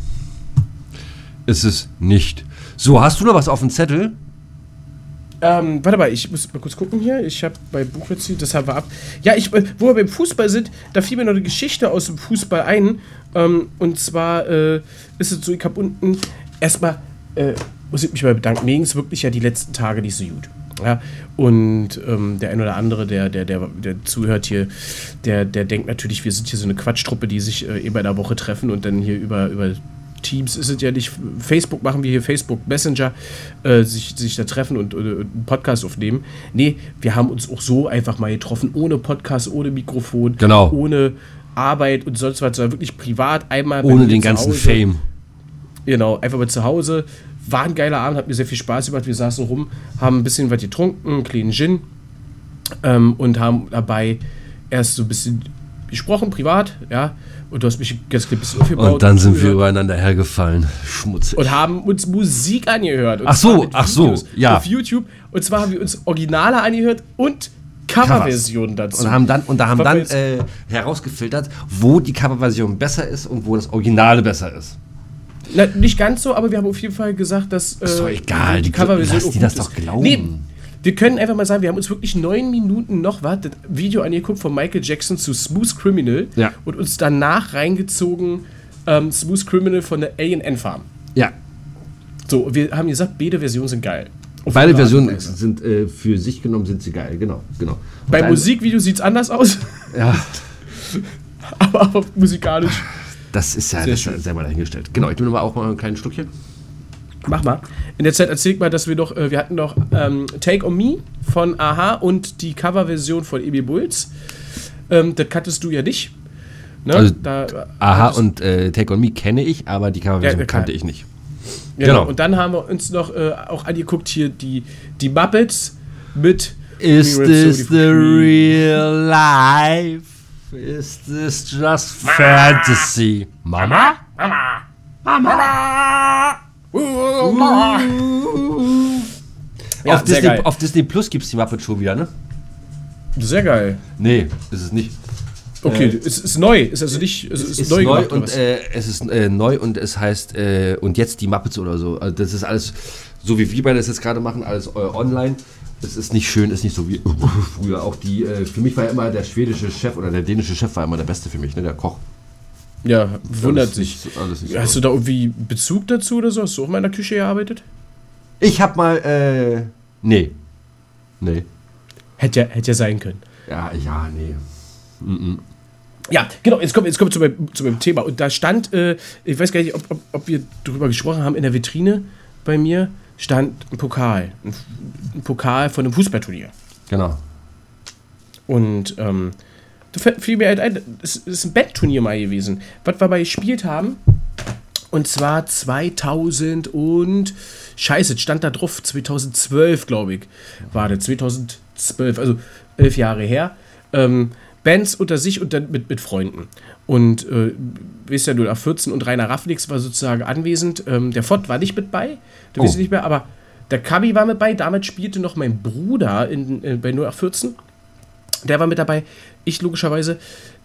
Ist es nicht. So, hast du noch was auf dem Zettel? Ähm, warte mal, ich muss mal kurz gucken hier. Ich habe bei Buchrezept, das haben wir ab. Ja, ich, äh, wo wir beim Fußball sind, da fiel mir noch eine Geschichte aus dem Fußball ein. Ähm, und zwar äh, ist es so, ich habe unten erstmal, äh, muss ich mich mal bedanken, mir ging es wirklich ja die letzten Tage nicht so gut. Ja, und ähm, der ein oder andere, der, der, der, der zuhört hier, der, der denkt natürlich, wir sind hier so eine Quatschtruppe, die sich äh, eben in der Woche treffen und dann hier über, über Teams ist es ja nicht. Facebook machen wir hier Facebook Messenger, äh, sich, sich da treffen und, und, einen Podcast aufnehmen. Nee, wir haben uns auch so einfach mal getroffen, ohne Podcast, ohne Mikrofon, Genau. ohne Arbeit und sonst was, sondern wirklich privat einmal Ohne den ganzen Hause. Fame. Genau, einfach mal zu Hause. War ein geiler Abend, hat mir sehr viel Spaß gemacht. Wir saßen rum, haben ein bisschen was getrunken, einen kleinen Gin ähm, und haben dabei erst so ein bisschen gesprochen, privat, ja. Und du hast mich ganz ein bisschen aufgebaut. Und dann sind wir übereinander hergefallen. Schmutzig. und haben uns Musik angehört. Ach so, ach so, ja. Auf YouTube. Und zwar haben wir uns Originale angehört und Coverversionen dazu. Und haben dann, und da haben dann äh, herausgefiltert, wo die Coverversion besser ist und wo das Originale besser ist. Na, nicht ganz so, aber wir haben auf jeden Fall gesagt, dass äh, Ist doch egal, die- Coverversion lass die das ist. doch glauben. Nee, wir können einfach mal sagen, wir haben uns wirklich neun Minuten noch was, das Video angeguckt von Michael Jackson zu Smooth Criminal Ja. und uns danach reingezogen ähm, Smooth Criminal von der A&N Farm. Ja. So, wir haben gesagt, beide Versionen sind geil. Auf Beide Versionen sind äh, für sich genommen sind sie geil, genau, genau. Beim Deine- Musikvideo sieht es anders aus, Ja, aber, aber musikalisch. das ist ja das ist selber dahingestellt. Genau, ich nehme aber auch mal ein kleines Stückchen. Mach mal. In der Zeit erzähl ich mal, dass wir doch, äh, wir hatten noch ähm, Take On Me von Aha und die Coverversion von EB Bulls. Ähm, das kanntest du ja nicht. Ne? Also, da, Aha hattest- und äh, Take On Me kenne ich, aber die Coverversion Ja, kannte ich nicht. genau. genau. Und dann haben wir uns noch äh, auch angeguckt hier die, die Muppets mit Is this the real life? Is this just fantasy? Mama? Ja, auf, Disney, auf Disney Plus gibt es die Muppet Show wieder, ne? Sehr geil. Nee, ist es nicht. Okay, Äh, es ist neu. Ist also nicht, es ist, ist neu, neu, gemacht, und äh, es ist äh, neu und es heißt äh, und jetzt die Muppets oder so. Also das ist alles so wie wir beide das jetzt gerade machen, alles äh, online. Es ist nicht schön, ist nicht so wie früher. Auch die, äh, für mich war ja immer der schwedische Chef oder der dänische Chef war immer der Beste für mich, ne? Der Koch. Ja, wundert Alles sich. Hast du da irgendwie Bezug dazu oder so? Hast du auch mal in der Küche gearbeitet? Ich hab mal, äh, nee. Nee. Hätte ja, hätte ja sein können. Ja, ja, nee. Ja, genau, jetzt kommen, jetzt kommen wir zu meinem, zu meinem Thema. Und da stand, äh, ich weiß gar nicht, ob, ob, ob wir darüber gesprochen haben, in der Vitrine bei mir stand ein Pokal. Ein, ein Pokal von einem Fußballturnier. Genau. Und ähm, da fiel mir halt ein, es ist ein Bandturnier mal gewesen, was wir mal gespielt haben. Und zwar 2000 und Scheiße, es stand da drauf, 2012, glaube ich, war das, 2012, also elf Jahre her. Ähm, Bands unter sich und dann mit, mit Freunden. Und äh, wisst ja, du nach 14 und Rainer Raffnix war sozusagen anwesend. Ähm, der Fott war nicht mit bei, der Oh. wisst ihr nicht mehr, aber der Kabi war mit bei. Damals spielte noch mein Bruder in, äh, bei 0814. Der war mit dabei. Ich logischerweise.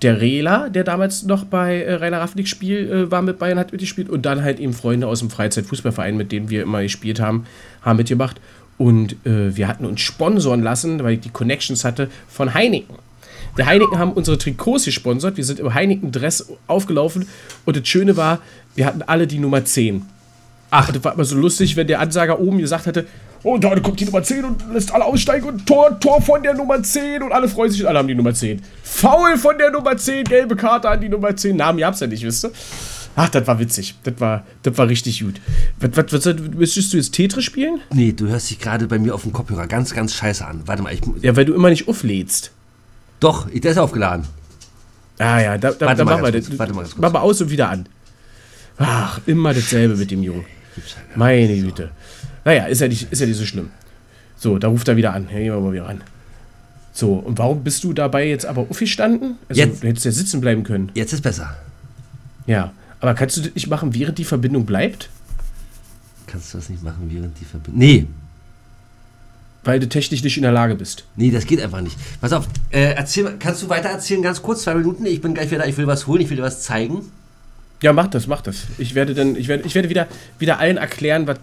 Der Rela, der damals noch bei äh, Rainer Raffnick Spiel äh, war mit und hat mitgespielt. Und dann halt eben Freunde aus dem Freizeitfußballverein, mit denen wir immer gespielt haben, haben mitgemacht. Und äh, wir hatten uns sponsoren lassen, weil ich die Connections hatte, von Heineken. Der Heineken haben unsere Trikots gesponsert. Wir sind im Heineken-Dress aufgelaufen. Und das Schöne war, wir hatten alle die Nummer 10. Ach, das war immer so lustig, wenn der Ansager oben gesagt hätte, oh, da kommt die Nummer 10 und lässt alle aussteigen und Tor, Tor von der Nummer 10 und alle freuen sich und alle haben die Nummer 10. Foul von der Nummer 10, gelbe Karte an die Nummer 10. Namen gab's ja nicht, wisst ihr? Ach, das war witzig. Das war, das war richtig gut. Was, was, was, müsstest du jetzt Tetris spielen? Nee, du hörst dich gerade bei mir auf dem Kopfhörer ganz, ganz scheiße an. Warte mal, ich. mu- Ja, weil du immer nicht auflädst. Doch, der ist aufgeladen. Ah ja, da, da, Warte da mal machen wir das. warte mal ganz kurz. Mach mal aus und wieder an. Ach, immer dasselbe mit dem Jungen. Meine Güte. Naja, ist ja, nicht, ist ja nicht so schlimm. So, da ruft er wieder an. Ja, gehen wir mal wieder ran. So, und warum bist du dabei jetzt aber aufgestanden? Also, Jetzt- du hättest ja sitzen bleiben können. Jetzt ist besser. Ja. Aber kannst du das nicht machen, während die Verbindung bleibt? Kannst du das nicht machen, während die Verbindung. Nee. Weil du technisch nicht in der Lage bist. Nee, das geht einfach nicht. Pass auf, äh, erzähl, kannst du weiter erzählen, ganz kurz, zwei Minuten? Ich bin gleich wieder da, ich will was holen, ich will dir was zeigen. Ja, mach das, mach das. Ich werde dann, ich werde, ich werde wieder, wieder allen erklären, was,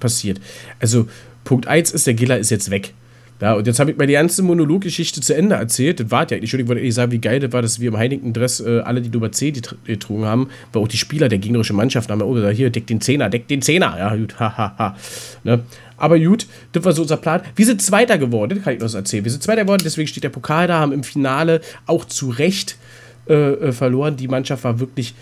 passiert. Also, Punkt 1 ist, der Giller ist jetzt weg. Ja, und jetzt habe ich meine ganze Monologgeschichte zu Ende erzählt. Das war ja eigentlich. Ich wollte ehrlich sagen, wie geil das war, dass wir im Heineken-Dress äh, alle die Nummer 10 getrunken haben, weil auch die Spieler der gegnerischen Mannschaft haben ja auch gesagt, hier, deck den Zehner, deck den Zehner. Ja, gut, hahaha. Ha, ha. ne? Aber gut, das war so unser Plan. Wir sind Zweiter geworden, das kann ich noch erzählen. Wir sind Zweiter geworden, deswegen steht der Pokal da, haben im Finale auch zu Recht äh, äh verloren. Die Mannschaft war wirklich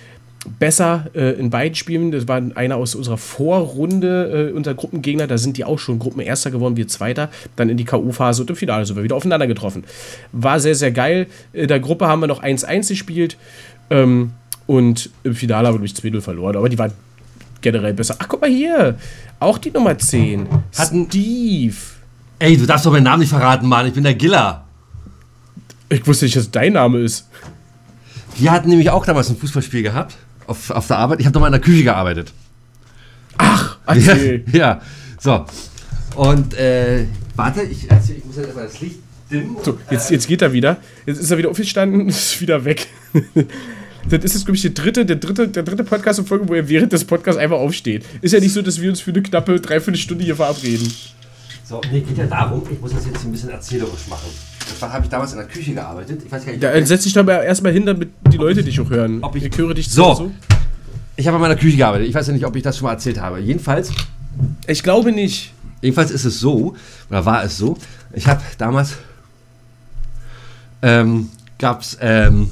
besser äh, in beiden Spielen. Das war einer aus unserer Vorrunde, äh, unser Gruppengegner. Da sind die auch schon Gruppenerster geworden, wir Zweiter. Dann in die K.O.-Phase und im Finale sind wir wieder aufeinander getroffen. War sehr, sehr geil. In der Gruppe haben wir noch 1-1 gespielt. Ähm, und im Finale haben wir durch 2-0 verloren. Aber die waren generell besser. Ach, guck mal hier. Auch die Nummer 10. Hatten Steve. Ey, du darfst doch meinen Namen nicht verraten, Mann. Ich bin der Giller. Ich wusste nicht, dass dein Name ist. Die hatten nämlich auch damals ein Fußballspiel gehabt auf, auf der Arbeit. Ich habe doch mal in der Küche gearbeitet. Ach, erzähl. Ja, ja. so. Und, äh, warte, ich, erzähl, ich muss jetzt erstmal das Licht dimmen. So, jetzt, jetzt geht er wieder. Jetzt ist er wieder aufgestanden, ist wieder weg. Das ist jetzt, glaube ich, der dritte, der dritte, der dritte Podcast in Folge, wo er während des Podcasts einfach aufsteht. Ist ja nicht so, dass wir uns für eine knappe Dreiviertelstunde hier verabreden. So, nee, geht ja darum, ich muss das jetzt ein bisschen erzählerisch machen. Das habe ich damals in der Küche gearbeitet. Ich weiß gar nicht. Ja, setz dich doch erstmal hin, damit die Leute dich auch hören. Ob ich, ich höre dich so. so. Ich habe in meiner Küche gearbeitet. Ich weiß ja nicht, ob ich das schon mal erzählt habe. Jedenfalls. Ich glaube nicht. Jedenfalls ist es so, oder war es so, ich habe damals. Ähm, gab es. Ähm,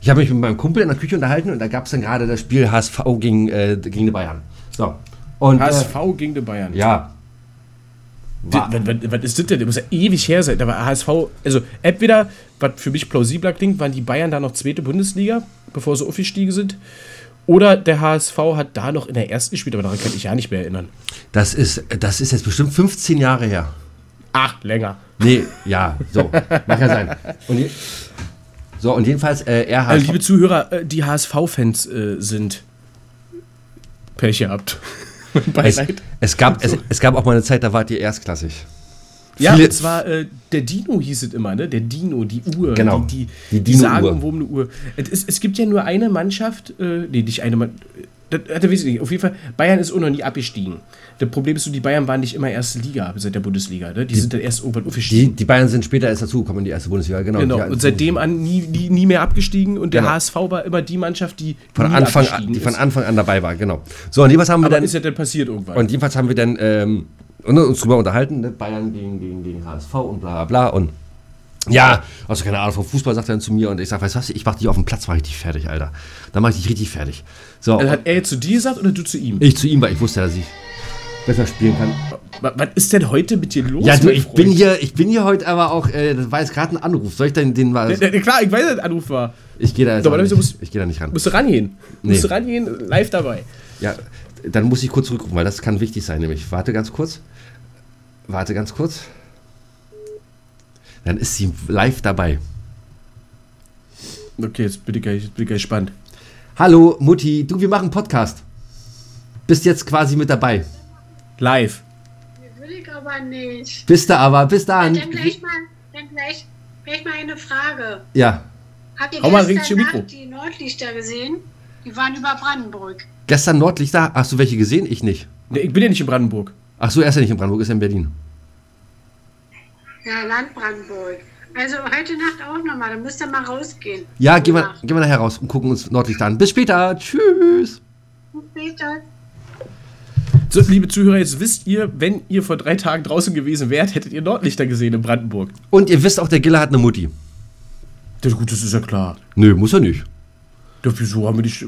ich habe mich mit meinem Kumpel in der Küche unterhalten und da gab es dann gerade das Spiel HSV gegen, äh, gegen die Bayern. So. Und, HSV äh, gegen die Bayern. Ja. Was, ist das denn? Das muss ja ewig her sein. Da war HSV, also entweder, was für mich plausibler klingt, waren die Bayern da noch zweite Bundesliga, bevor sie aufgestiegen sind. Oder der HSV hat da noch in der ersten gespielt, aber daran kann ich ja nicht mehr erinnern. Das ist, das ist jetzt bestimmt 15 Jahre her. Ach, länger. Nee, ja, so. Mag ja sein. Und je, so, und jedenfalls, äh, er hat. Also, liebe Zuhörer, äh, die HSV-Fans äh, sind Pech gehabt. Es, es, gab, es, es, gab auch mal eine Zeit, da wart ihr erstklassig. Ja, Viele, und zwar äh, der Dino hieß es immer, ne? Der Dino, die Uhr. Genau. Die, die, die, die sagen um eine Uhr. Es, es, gibt ja nur eine Mannschaft, äh, nee, nicht eine Mannschaft das, das weiß ich nicht. Auf jeden Fall, Bayern ist auch noch nie abgestiegen. Das Problem ist so, die Bayern waren nicht immer erste Liga seit der Bundesliga. Ne? Die, die, sind dann erst irgendwann aufgestiegen. Die, die Bayern sind später erst dazugekommen in die erste Bundesliga, genau. genau. Und seitdem an nie, nie, nie mehr abgestiegen und genau. der HSV war immer die Mannschaft, die von Anfang an, die von Anfang an dabei war, genau. So, und jedenfalls haben wir Aber dann. ist ja dann passiert irgendwann. Und jedenfalls haben wir dann ähm, uns drüber unterhalten, ne? Bayern gegen, gegen, gegen HSV und bla bla bla. Und ja, also keine Ahnung vom Fußball, sagt er dann zu mir und ich sag, weißt du was, ich mach dich auf dem Platz, mach ich dich fertig, Alter. Dann mach ich dich richtig fertig. So. Also hat er zu dir gesagt oder du zu ihm? Ich zu ihm, weil ich wusste, dass ich besser spielen kann. Was ist denn heute mit dir los? Ja, du, ich bin hier, ich bin hier heute aber auch, äh, das war jetzt gerade ein Anruf. Soll ich denn den mal. Ja, klar, ich weiß, dass ein Anruf war. Ich gehe da jetzt so, nicht, musst, ich gehe da nicht ran. Musst du rangehen. Nee. Musst du rangehen, live dabei. Ja, dann muss ich kurz zurückrufen, weil das kann wichtig sein, nämlich. Warte ganz kurz. Warte ganz kurz. Dann ist sie live dabei. Okay, jetzt bin ich, jetzt bin ich gespannt. Hallo Mutti, du, wir machen Podcast. Bist jetzt quasi mit dabei. Live. Will ich aber nicht. Bist du aber, bis dahin. Ja, dann gleich mal, dann gleich, gleich mal eine Frage. Ja. Habt ihr Hau gestern Nacht die Nordlichter gesehen? Die waren über Brandenburg. Gestern Nordlichter? Hast du welche gesehen? Ich nicht. Nee, ich bin ja nicht in Brandenburg. Ach so, er ist ja nicht in Brandenburg, ist ja in Berlin. Ja, Land Brandenburg. Also heute Nacht auch nochmal, dann müsst ihr mal rausgehen. Ja, gehen wir, gehen wir nachher raus und gucken uns Nordlichter an. Bis später. Tschüss. Bis später. So, liebe Zuhörer, jetzt wisst ihr, wenn ihr vor drei Tagen draußen gewesen wärt, hättet ihr Nordlichter gesehen in Brandenburg. Und ihr wisst auch, der Giller hat eine Mutti. Ja, gut, das ist ja klar. Nö, muss er nicht. Ja, wieso haben wir nicht.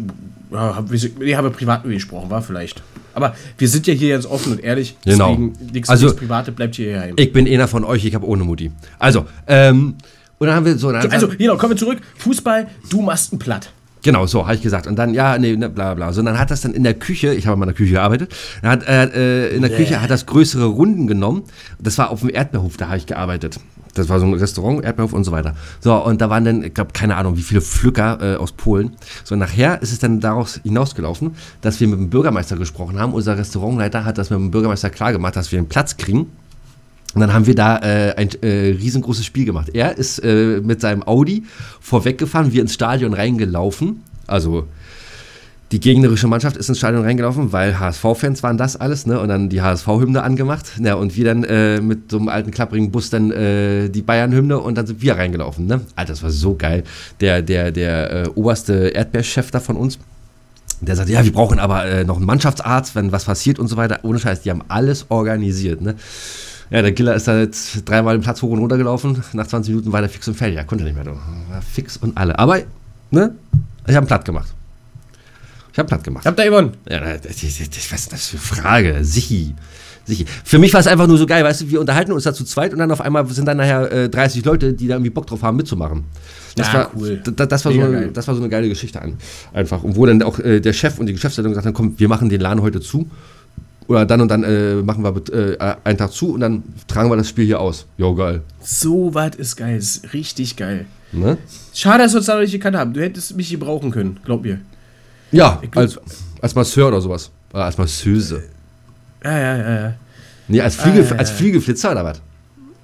Ja, haben wir, nee, haben wir privat gesprochen, war vielleicht. Aber wir sind ja hier jetzt offen und ehrlich. Genau. Deswegen nichts also, Private bleibt hier heim. Ich bin einer von euch, ich habe ohne Mutti. Also, ähm, und dann haben wir so. so also, genau, kommen wir zurück. Fußball, du machst einen Platt. Genau, so habe ich gesagt. Und dann, ja, nee, ne, bla bla. So, und dann hat das dann in der Küche, ich habe in meiner Küche gearbeitet, hat, äh, in der yeah. Küche hat das größere Runden genommen. Das war auf dem Erdbeerhof, da habe ich gearbeitet. Das war so ein Restaurant, Erdbeerhof und so weiter. So, und da waren dann, ich glaube, keine Ahnung, wie viele Pflücker äh, aus Polen. So, nachher ist es dann daraus hinausgelaufen, dass wir mit dem Bürgermeister gesprochen haben. Unser Restaurantleiter hat das mit dem Bürgermeister klargemacht, dass wir einen Platz kriegen Und dann haben wir da äh, ein äh, riesengroßes Spiel gemacht. Er ist äh, mit seinem Audi vorweggefahren, wir ins Stadion reingelaufen. Also die gegnerische Mannschaft ist ins Stadion reingelaufen, weil HSV-Fans waren das alles, ne? Und dann die HSV-Hymne angemacht. Ja, und wir dann äh, mit so einem alten klapprigen Bus dann äh, die Bayern-Hymne und dann sind wir reingelaufen, ne? Alter, das war so geil. Der, der, der äh, oberste Erdbeerchef da von uns, der sagt, ja, wir brauchen aber äh, noch einen Mannschaftsarzt, wenn was passiert und so weiter. Ohne Scheiß, die haben alles organisiert, ne? Ja, der Giller ist da jetzt dreimal den Platz hoch und runter gelaufen. Nach 20 Minuten war der fix und fertig. Ja, konnte nicht mehr. War fix und alle. Aber, ne? Ich habe einen platt gemacht. Ich habe platt gemacht. Habt ihr gewonnen? Ja, das, das, das, was ist das für eine Frage? Sichi. Sichi. Für mich war es einfach nur so geil, weißt du, wir unterhalten uns da zu zweit und dann auf einmal sind dann nachher äh, 30 Leute, die da irgendwie Bock drauf haben, mitzumachen. Das, Ja, war, cool. das, das, war so eine, das war so eine geile Geschichte an, einfach. Und wo dann auch äh, der Chef und die Geschäftsleitung gesagt haben, komm, wir machen den Laden heute zu. Oder dann und dann äh, machen wir äh, einen Tag zu und dann tragen wir das Spiel hier aus. Jo, geil. So was ist geil. Ist richtig geil. Ne? Schade, dass wir uns da noch nicht gekannt haben. Du hättest mich gebrauchen können, glaub mir. Ja, als, als Masseur oder sowas. Oder als Masseuse. Ja, ja, ja, ja. Nee, als, Fliege, Ah, ja, als ja. Fliegeflitzer oder was?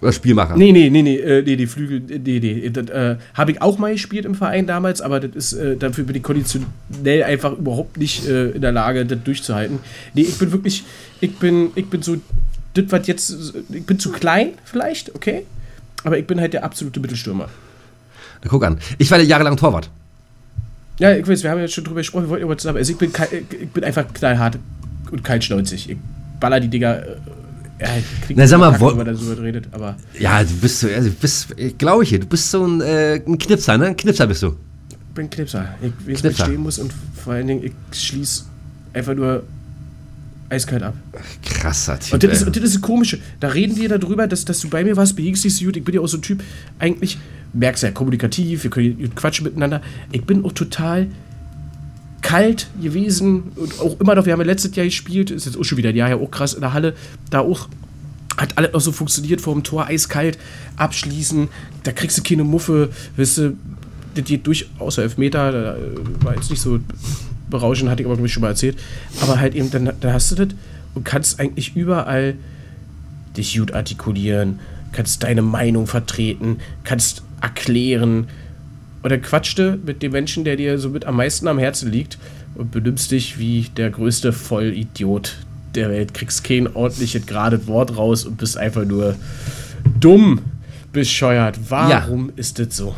Oder Spielmacher. Nee, nee, nee, nee, äh, nee, die Flügel, nee, nee. Das äh, habe ich auch mal gespielt im Verein damals, aber das ist, äh, dafür bin ich konditionell einfach überhaupt nicht äh, in der Lage, das durchzuhalten. Nee, ich bin wirklich, ich bin, ich bin so, das was jetzt, ich bin zu klein vielleicht, okay? Aber ich bin halt der absolute Mittelstürmer. Na, guck an. Ich war ja jahrelang Torwart. Ja, ich weiß, wir haben jetzt schon drüber gesprochen, wir wollten aber zusammen. Also ich bin, ich bin einfach knallhart und kaltschnäuzig. Ich baller die Dinger. Äh, ja, ich Na, sag mal, wo- wenn man da so redet, aber Ja, du bist so, also du bist, glaube ich, du bist so ein, äh, ein Knipser, ne? Ein Knipser bist du. ich bin Knipser. Ich weiß, wie ich Knipser. stehen muss und vor allen Dingen, ich schließe einfach nur eiskalt ab. Krasser Typ. Und das, ist, und das ist das Komische. Da reden wir darüber, dass, dass du bei mir warst, behegst dich so gut. Ich bin ja auch so ein Typ, eigentlich, merkst ja, kommunikativ, wir können quatschen miteinander. Ich bin auch total kalt gewesen und auch immer noch, wir haben ja letztes Jahr gespielt, ist jetzt auch schon wieder ein Jahr her, auch krass in der Halle, da auch hat alles noch so funktioniert vor dem Tor, eiskalt, abschließen, da kriegst du keine Muffe, weißt du, das geht durch, außer Elfmeter, da äh, war jetzt nicht so berauschend, hatte ich aber, glaube ich, schon mal erzählt, aber halt eben, dann, dann hast du das und kannst eigentlich überall dich gut artikulieren, kannst deine Meinung vertreten, kannst erklären oder quatschte mit dem Menschen, der dir so mit am meisten am Herzen liegt und benimmst dich wie der größte Vollidiot der Welt, kriegst kein ordentliches gerades Wort raus und bist einfach nur dumm, bescheuert. Warum ist das so?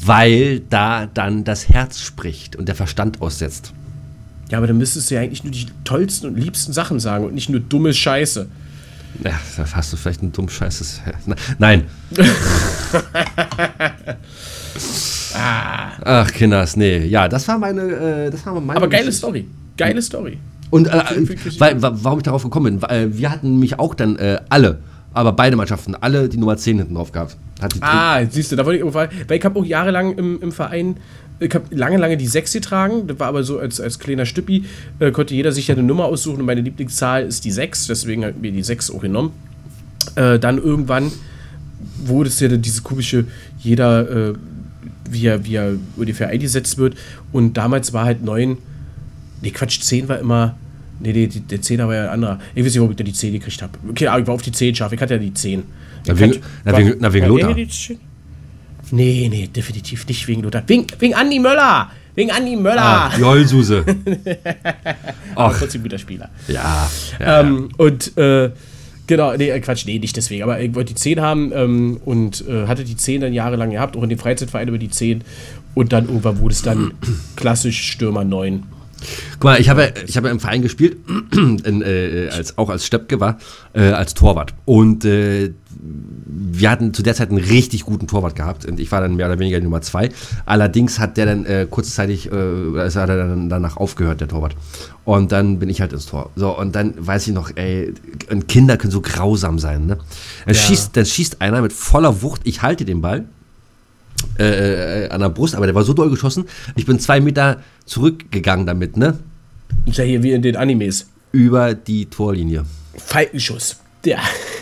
Weil da dann das Herz spricht und der Verstand aussetzt. Ja, aber dann müsstest du ja eigentlich nur die tollsten und liebsten Sachen sagen und nicht nur dumme Scheiße. Ja, da hast du vielleicht ein dumm Scheißes. Nein. Ach, Kinders, nee. Ja, das war meine. Äh, das war meine Aber geile Geschichte. Story. Geile Story. Und äh, weil, wa- warum ich darauf gekommen bin, weil wir hatten mich auch dann äh, alle, aber beide Mannschaften, alle die Nummer 10 hinten drauf gehabt. Ah, siehst du, da wollte ich. Weil ich habe auch jahrelang im, im Verein, ich habe lange, lange die 6 getragen. Das war aber so als, als kleiner Stüppi, äh, konnte jeder sich ja eine Nummer aussuchen und meine Lieblingszahl ist die 6, deswegen habe ich mir die 6 auch genommen. Äh, dann irgendwann wurde es ja dann diese komische, jeder, äh, wie, er, wie er ungefähr eingesetzt wird. Und damals war halt 9, nee, Quatsch, 10 war immer, nee, nee, der 10er war ja ein anderer. Ich weiß nicht, ob ich da die 10 gekriegt habe. Okay, aber ich war auf die 10 scharf, ich hatte ja die 10. Na, wegen- Ich na, war- wegen- na, wegen war Lothar. Die 10? Nee, nee, definitiv nicht wegen Lothar. Wegen, wegen Andi Möller! Wegen Andi Möller! Ah, Heulsuse. aber Ach, trotzdem guter Spieler. ja. ja, Ähm, und äh, genau, nee, äh, Quatsch, nee, nicht deswegen, aber ich wollte die 10 haben ähm, und äh, hatte die 10 dann jahrelang gehabt, auch in den Freizeitvereinen über die 10 und dann irgendwann wurde es dann klassisch Stürmer 9. Guck mal, ich habe, ich habe im Verein gespielt, in, äh, als, auch als Steppke war, äh, als Torwart. Und äh, wir hatten zu der Zeit einen richtig guten Torwart gehabt. Und ich war dann mehr oder weniger die Nummer zwei. Allerdings hat der dann äh, kurzzeitig, also hat er dann danach aufgehört, der Torwart. Und dann bin ich halt ins Tor. So, und dann weiß ich noch, ey, und Kinder können so grausam sein, ne? Dann, Ja. schießt, dann schießt einer mit voller Wucht, ich halte den Ball äh, äh, an der Brust, aber der war so doll geschossen, ich bin zwei Meter zurückgegangen damit, ne? Ist ja hier wie in den Animes. Über die Torlinie. Falkenschuss. Der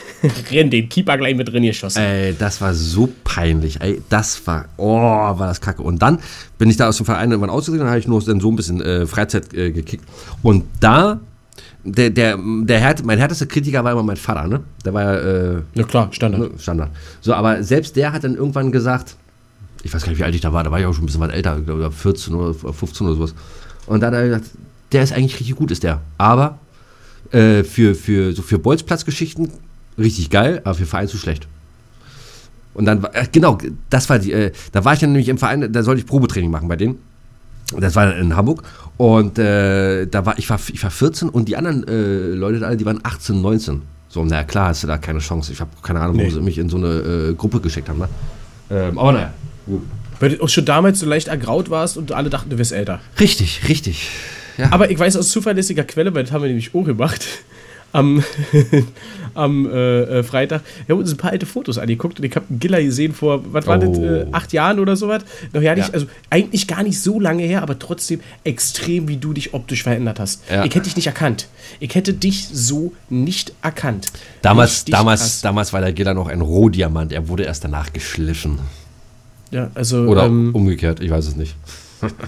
rennt den Keeper gleich mit drin geschossen. Ey, das war so peinlich. Ey, das war, oh, war das kacke. Und dann bin ich da aus dem Verein irgendwann ausgegangen, dann habe ich nur dann so ein bisschen äh, Freizeit äh, gekickt. Und da der, der, der Härte, mein härtester Kritiker war immer mein Vater, ne? Der war ja. Äh, Ja klar, Standard. ne, Standard. So, aber selbst der hat dann irgendwann gesagt, ich weiß gar nicht, wie alt ich da war, da war ich auch schon ein bisschen was älter, ich glaube 14 oder 15 oder sowas. Und dann hat er gesagt, der ist eigentlich richtig gut, ist der. Aber äh, für, für, so für Bolzplatzgeschichten richtig geil, aber für Verein zu schlecht. Und dann, war- äh, genau, das war die, äh, da war ich dann nämlich im Verein, da sollte ich Probetraining machen bei denen. Das war in Hamburg. Und äh, da war ich, war ich war 14 und die anderen äh, Leute da, die waren 18, 19. So, naja, klar hast du da keine Chance. Ich habe keine Ahnung, Nee. wo sie mich in so eine äh, Gruppe geschickt haben. Ne? Ähm, aber naja. Weil du auch schon damals so leicht ergraut warst und alle dachten, du wärst älter. Richtig, richtig. Ja. Aber ich weiß aus zuverlässiger Quelle, weil das haben wir nämlich auch gemacht, am, am äh, äh, Freitag, wir haben uns ein paar alte Fotos angeguckt und ich habe einen Giller gesehen vor, was war das, Oh. äh, acht Jahren oder sowas? Noch ja nicht, Ja. also eigentlich gar nicht so lange her, aber trotzdem extrem, wie du dich optisch verändert hast. Ja. Ich hätte dich nicht erkannt. Ich hätte dich so nicht erkannt. damals, damals, krass. damals war der Giller noch ein Rohdiamant. Er wurde erst danach geschliffen. Ja, also, Oder ähm, umgekehrt, ich weiß es nicht.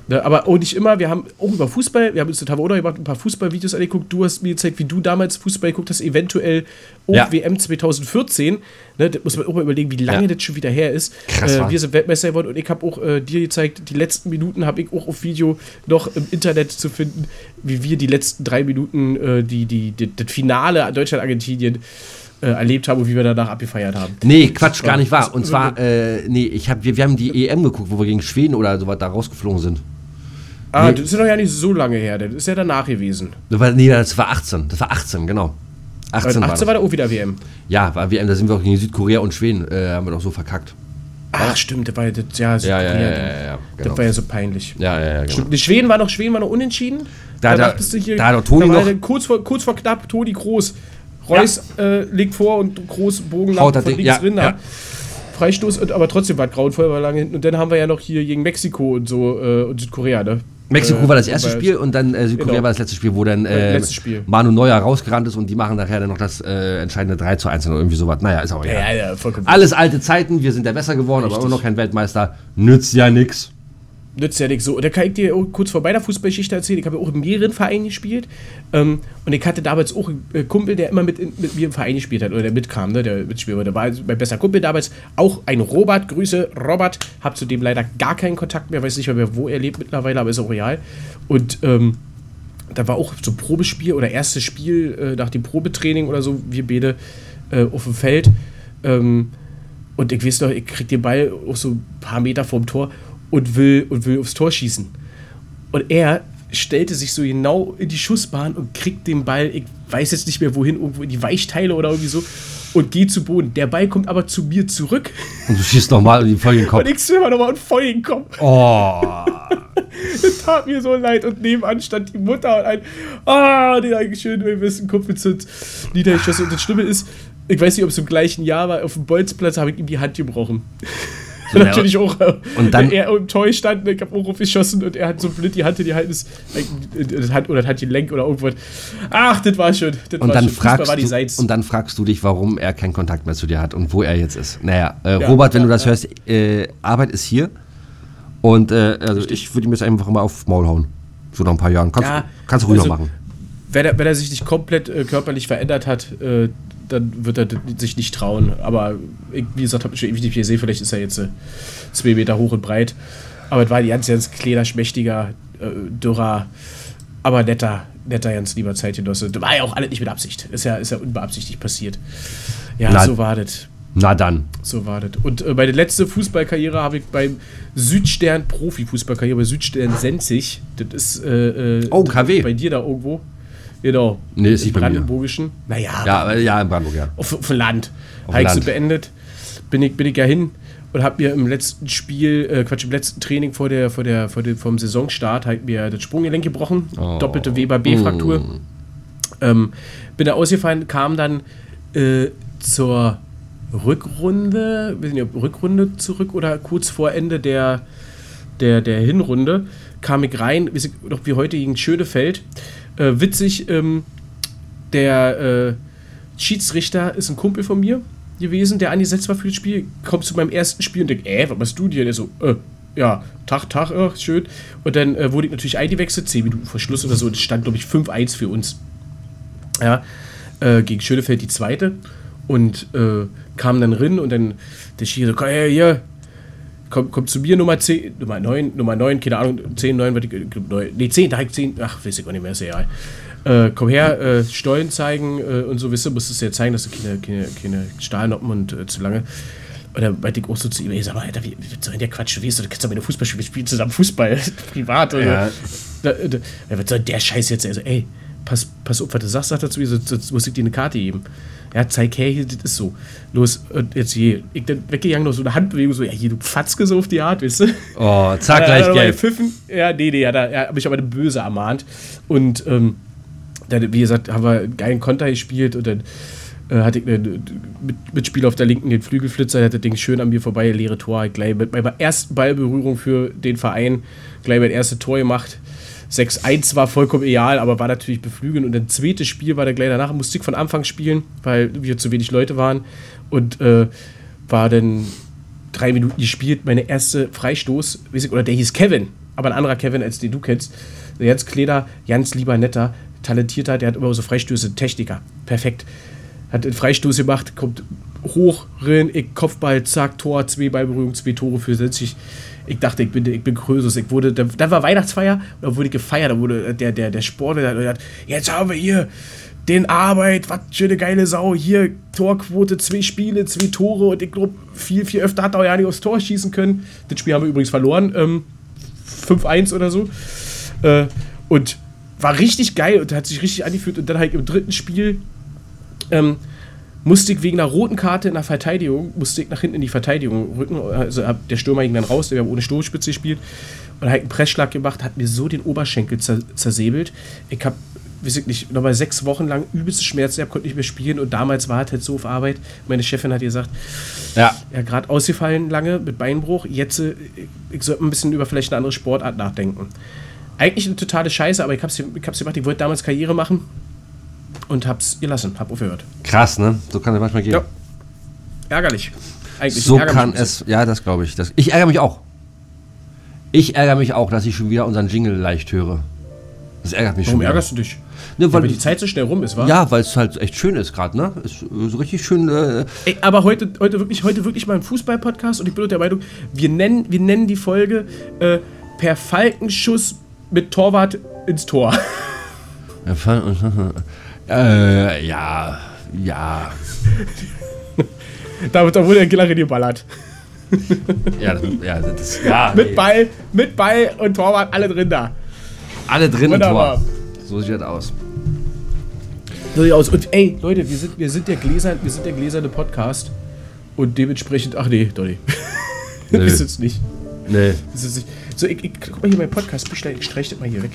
Ja, aber auch nicht immer. Wir haben auch über Fußball, wir haben uns in Tavora gemacht, ein paar Fußballvideos angeguckt. Du hast mir gezeigt, wie du damals Fußball geguckt hast, eventuell auch Ja. WM 2014. Ne, da muss man auch mal überlegen, wie lange Ja. das schon wieder her ist. Krass, äh, wir sind Weltmeister geworden und ich habe auch äh, dir gezeigt, die letzten Minuten habe ich auch auf Video noch im Internet zu finden, wie wir die letzten drei Minuten, äh, die, die, die, das Finale Deutschland-Argentinien äh, erlebt haben und wie wir danach abgefeiert haben. Nee, Quatsch, gar nicht wahr. Und zwar, äh, nee, ich hab, wir, wir haben die EM geguckt, wo wir gegen Schweden oder so was da rausgeflogen sind. Ah, Nee. das ist ja noch ja nicht so lange her, das ist ja danach gewesen. Das war, nee, das war 18. Das war 18, genau. 18, 18 war 18 das. war da auch wieder WM. Ja, war WM, da sind wir auch gegen Südkorea und Schweden, äh, haben wir doch so verkackt. Ach, stimmt, das war ja, das, ja, Ja, ja, ja, ja, ja, Das genau. war ja so peinlich. Ja, ja, ja, genau. Stimmt, die Schweden war noch, Schweden war noch unentschieden. Da- da- du hier, da hat doch Toni war noch- kurz, vor, kurz vor knapp, Toni Groß. Reus äh, legt vor und Groß Bogen Haut das von links ja, drin. ja. Freistoß, und, aber trotzdem war es grauenvoll, war lange hinten. Und dann haben wir ja noch hier gegen Mexiko und so äh, und Südkorea, ne? Mexiko Äh, war das erste Spiel und dann äh, Südkorea Genau. war das letzte Spiel, wo dann äh, letztes Spiel. Manu Neuer rausgerannt ist und die machen nachher dann noch das äh, entscheidende 3 zu 1 oder irgendwie sowas. Naja, ist auch egal. Ja, ja. Alles alte Zeiten, wir sind ja besser geworden, aber Richtig. immer noch kein Weltmeister. Nützt ja nix. Nützt ja nichts so. Und da kann ich dir kurz vor meiner Fußballgeschichte erzählen. Ich habe ja auch in mehreren Vereinen gespielt. Ähm, und ich hatte damals auch einen äh, Kumpel, der immer mit, in, mit mir im Verein gespielt hat oder der mitkam, ne, der Mitspieler. Der war mein bester Kumpel damals. Auch ein Robert. Grüße, Robert. Hab zu dem leider gar keinen Kontakt mehr. Weiß nicht mehr, wo er lebt mittlerweile, aber ist auch real. Und ähm, da war auch so Probespiel oder erstes Spiel äh, nach dem Probetraining oder so, wir beide äh, auf dem Feld. Ähm, und ich weiß noch, ich krieg den Ball auch so ein paar Meter vorm Tor und will, und will aufs Tor schießen. Und er stellte sich so genau in die Schussbahn und kriegt den Ball, ich weiß jetzt nicht mehr wohin, irgendwo in die Weichteile oder irgendwie so, und geht zu Boden. Der Ball kommt aber zu mir zurück Und du schießt nochmal in die vollen Kopf. und ich zimmer nochmal und voll in den Kopf. Oh. Das tat mir so leid. Und nebenan stand die Mutter und ein, ah, den eigentlich schön mit dem Kupferzut niedergeschossen. Und das Schlimme ist, ich weiß nicht, ob es im gleichen Jahr war, auf dem Bolzplatz habe ich ihm die Hand gebrochen. Ja, Natürlich auch. äh, und dann- er im Tor stand, ich habe auch aufgeschossen und er hat so blind die Hand in die Hand, ist, das Hand oder das Handgelenk oder irgendwas. Ach, das war schön. Das Und war dann, schön. Fragst war die du, und dann fragst du dich, warum er keinen Kontakt mehr zu dir hat und wo er jetzt ist. Naja, äh, Ja, Robert, wenn ja, du das ja. hörst, äh, Arbeit ist hier. Und äh, also ich würde ihm jetzt einfach mal aufs Maul hauen. So nach ein paar Jahren. Kannst, kannst du ruhig also- machen. wenn er, wenn er sich nicht komplett äh, körperlich verändert hat, äh, dann wird er sich nicht trauen. Aber ich, wie gesagt, habe ich schon ewig nicht gesehen. Vielleicht ist er jetzt äh, zwei Meter hoch und breit. Aber es war ein ganz, ganz kleiner, schmächtiger, äh, dürrer, aber netter, netter, ganz lieber Zeitgenosse. Das war ja auch alles nicht mit Absicht. Ist ja, ist ja unbeabsichtigt passiert. Ja, Na- so war das. Na dann. So war das. Und äh, meine letzte Fußballkarriere habe ich beim Südstern Profi-Fußballkarriere bei Südstern Senzig. Das ist äh, äh, Oh, KW. bei dir da irgendwo. Genau. Nee, ist Im nicht bei mir. Brandenburgischen. Naja, Ja, ja, in Brandenburg, ja. auf, auf dem Land. Auf Land. beendet. Bin ich, bin ich ja hin und habe mir im letzten Spiel, äh, Quatsch, im letzten Training vor der, vor der, vor dem, vom Saisonstart halt mir das Sprunggelenk gebrochen. Oh. Doppelte Weber B-Fraktur. Mm. Ähm, bin da ausgefallen, kam dann äh, zur Rückrunde, weiß nicht, ob Rückrunde zurück oder kurz vor Ende der, der, der Hinrunde, kam ich rein, weiß ich noch wie heute gegen Schönefeld. Äh, witzig, ähm, der äh, Schiedsrichter ist ein Kumpel von mir gewesen, der angesetzt war für das Spiel. Kommt zu meinem ersten Spiel und denkt, äh, was machst du dir? Der so, äh, ja, Tag, Tag, äh, schön. Und dann äh, wurde ich natürlich eingewechselt, 10 Minuten vor Schluss oder so. Das stand, glaube ich, 5-1 für uns. Ja, äh, gegen Schönefeld die zweite und äh, kam dann rein und dann der Schiri so, her, hier, komm, komm zu mir, Nummer 10, Nummer 9, Nummer 9, keine Ahnung, 10, 9, was ich, 9, nee, 10, direkt 10, ach, weiß ich auch nicht mehr, ist ja egal. Äh, komm her, äh, Stollen zeigen äh, und so, wisst ihr, musstest du ja zeigen, dass du keine, keine, keine Stahlnoppen und äh, zu lange. Und dann meinte ich auch so zu ihm, ey, sag mal, Alter, wie, wie soll denn der Quatsch, du weißt, du kennst doch meine Fußball spielen, wir spielen zusammen Fußball, privat. Oder? Ja. Da, da, was soll der Scheiß jetzt? Also, ey, pass, pass auf, was du sagst, sagt er zu mir, sonst, sonst muss ich dir eine Karte geben. Ja, zeig her, hier, das ist so. Los, und jetzt hier, ich dann weggegangen, noch so eine Handbewegung, so, ja, hier, du Fatzke so auf die Art, weißt du? Oh, zack, Ja, gleich gelb. gepfiffen. Ja, nee, nee, hat er, er hat mich aber eine böse ermahnt. Und, ähm, dann, wie gesagt, haben wir einen geilen Konter gespielt und dann äh, hatte ich einen mit, Mitspieler auf der linken den Flügelflitzer, der hat das Ding schön an mir vorbei, leere Tor, gleich mit meiner ersten Ballberührung für den Verein, gleich mein erstes Tor gemacht. 6-1 war vollkommen egal, aber war natürlich beflügelnd. Und ein zweites Spiel war dann gleich danach, musste ich von Anfang spielen, weil wir zu wenig Leute waren. Und äh, war dann drei Minuten gespielt, meine erste Freistoß, weiß ich, oder der hieß Kevin, aber ein anderer Kevin, als den du kennst. Der Jens Kleder, ganz lieber, netter, talentierter, der hat immer so Freistöße, Techniker, perfekt. Hat einen Freistoß gemacht, kommt hoch, rein, ich Kopfball, zack, Tor, zwei Ballberührungen, zwei Tore für sich. Ich dachte, ich bin, ich bin Krösus. Ich wurde, da, da war Weihnachtsfeier, da wurde gefeiert, da wurde der, der, der Sport, der hat jetzt haben wir hier den Arbeit, was für eine geile Sau, hier Torquote, zwei Spiele, zwei Tore und ich glaube, viel, viel öfter hat er ja nicht aufs Tor schießen können. Das Spiel haben wir übrigens verloren, ähm, 5-1 oder so. Äh, und war richtig geil und hat sich richtig angefühlt und dann halt im dritten Spiel ähm, musste ich wegen einer roten Karte in der Verteidigung, musste ich nach hinten in die Verteidigung rücken. Also der Stürmer ging dann raus, der haben ohne Sturmspitze gespielt und hat einen Pressschlag gemacht, hat mir so den Oberschenkel zer zersäbelt. Ich habe, weiß ich nicht, nochmal sechs Wochen lang übelste Schmerzen gehabt, konnte nicht mehr spielen und damals war es halt so auf Arbeit. Meine Chefin hat gesagt, Ja. ja, gerade ausgefallen lange mit Beinbruch. Jetzt, äh, ich sollte ein bisschen über vielleicht eine andere Sportart nachdenken. Eigentlich eine totale Scheiße, aber ich hab's, ich hab's gemacht. Ich wollte damals Karriere machen und hab's gelassen, hab aufgehört. Krass, ne? So kann es manchmal gehen. Ja. Ärgerlich. Eigentlich So kann es, ja, das glaube ich. Das, ich ärgere mich auch. Ich ärgere mich auch, dass ich schon wieder unseren Jingle leicht höre. Das ärgert mich Warum schon wieder. ärgerst du dich? Ne, weil, weil die Zeit so schnell rum ist, wa? ja, weil es halt echt schön ist gerade, ne? Ist äh, so richtig schön. Äh, Ey, aber heute, heute, wirklich, heute wirklich mal ein Fußball-Podcast und ich bin der Meinung, wir nennen, wir nennen die Folge äh, per Falkenschuss mit Torwart ins Tor. Äh, ja, ja. da, da wurde der Killer geballert. Ja, das, ja, das, ja Mit nee. Ball, mit Ball und Torwart alle drin da. alle drin Wunderbar. Tor. So sieht das aus. So sieht aus. Und ey, Leute, wir sind, wir sind der gläserne, wir sind der gläserne Podcast. Und dementsprechend, ach nee, Donny. Nö. ist es nicht. Nee. Ist es nicht. So, ich, ich guck mal hier mein Podcast, ich streich das mal hier weg.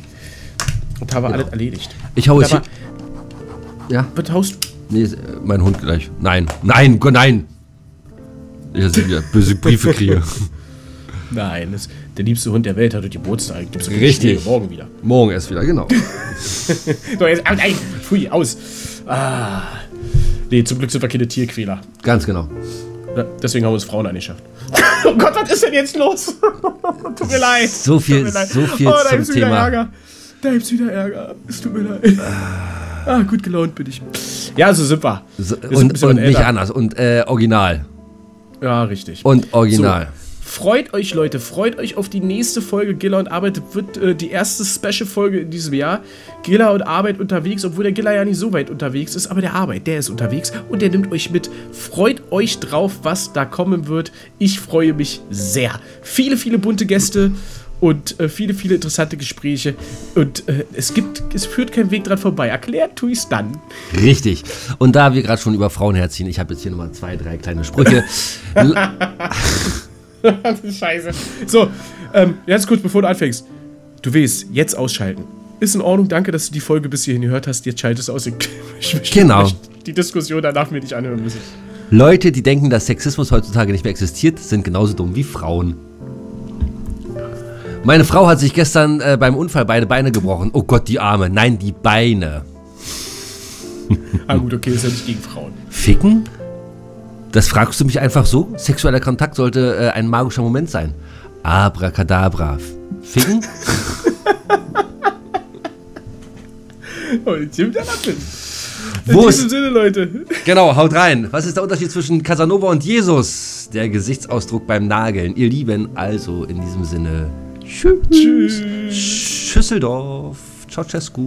Und habe alles erledigt. Ich hau jetzt Aber, hier. Ja. was haust Nee, äh, mein Hund gleich. Nein. Nein, Gott, nein. Ich wieder böse Briefe kriege. Nein, das, der liebste Hund der Welt hat heute Geburtstag. Gibt's Richtig. Morgen wieder. Morgen erst wieder, genau. So, jetzt, ah, nein, pfui, aus. Ah. Nee, zum Glück sind wir keine Tierquäler. Ganz genau. Ja, deswegen haben wir uns Frauen angeschafft. oh Gott, was ist denn jetzt los? Tut mir leid. So viel- leid. so viel oh, da zum Thema. Ärger. Da gibt's wieder Ärger. Es tut mir leid. Ah, gut gelaunt bin ich. Ja, so sind wir. So, und und nicht anders. Und äh, original. Ja, richtig. Und original. Freut euch, Leute, freut euch auf die nächste Folge Giller und Arbeit. Wird äh, die erste Special-Folge in diesem Jahr. Giller und Arbeit unterwegs, obwohl der Giller ja nicht so weit unterwegs ist, aber der Arbeit, der ist unterwegs und der nimmt euch mit. Freut euch drauf, was da kommen wird. Ich freue mich sehr. Viele, viele bunte Gäste und äh, viele, viele interessante Gespräche. Und äh, es gibt, es führt kein Weg dran vorbei. Erklärt tue ich's dann. Richtig. Und da wir gerade schon über Frauen herziehen, ich habe jetzt hier nochmal zwei, drei kleine Sprüche. Scheiße. So, ähm, jetzt kurz bevor du anfängst. Du willst jetzt ausschalten. Ist in Ordnung, danke, dass du die Folge bis hierhin gehört hast. Jetzt schaltest du aus. Ich, ich möchte Genau. die Diskussion danach mir nicht anhören müssen. Leute, die denken, dass Sexismus heutzutage nicht mehr existiert, sind genauso dumm wie Frauen. Meine Frau hat sich gestern äh, beim Unfall beide Beine gebrochen. Oh Gott, die Arme. Nein, die Beine. Ah, gut, okay, ist ja nicht gegen Frauen. Ficken? Das fragst du mich einfach so? Sexueller Kontakt sollte äh, ein magischer Moment sein. Abracadabra. Ficken? Oh, ja das denn. Wo In ist, diesem Sinne, Leute. genau, haut rein. Was ist der Unterschied zwischen Casanova und Jesus? Der Gesichtsausdruck beim Nageln. Ihr Lieben, also in diesem Sinne. Tschüss. Tschüss. Schüsseldorf. Ceausescu.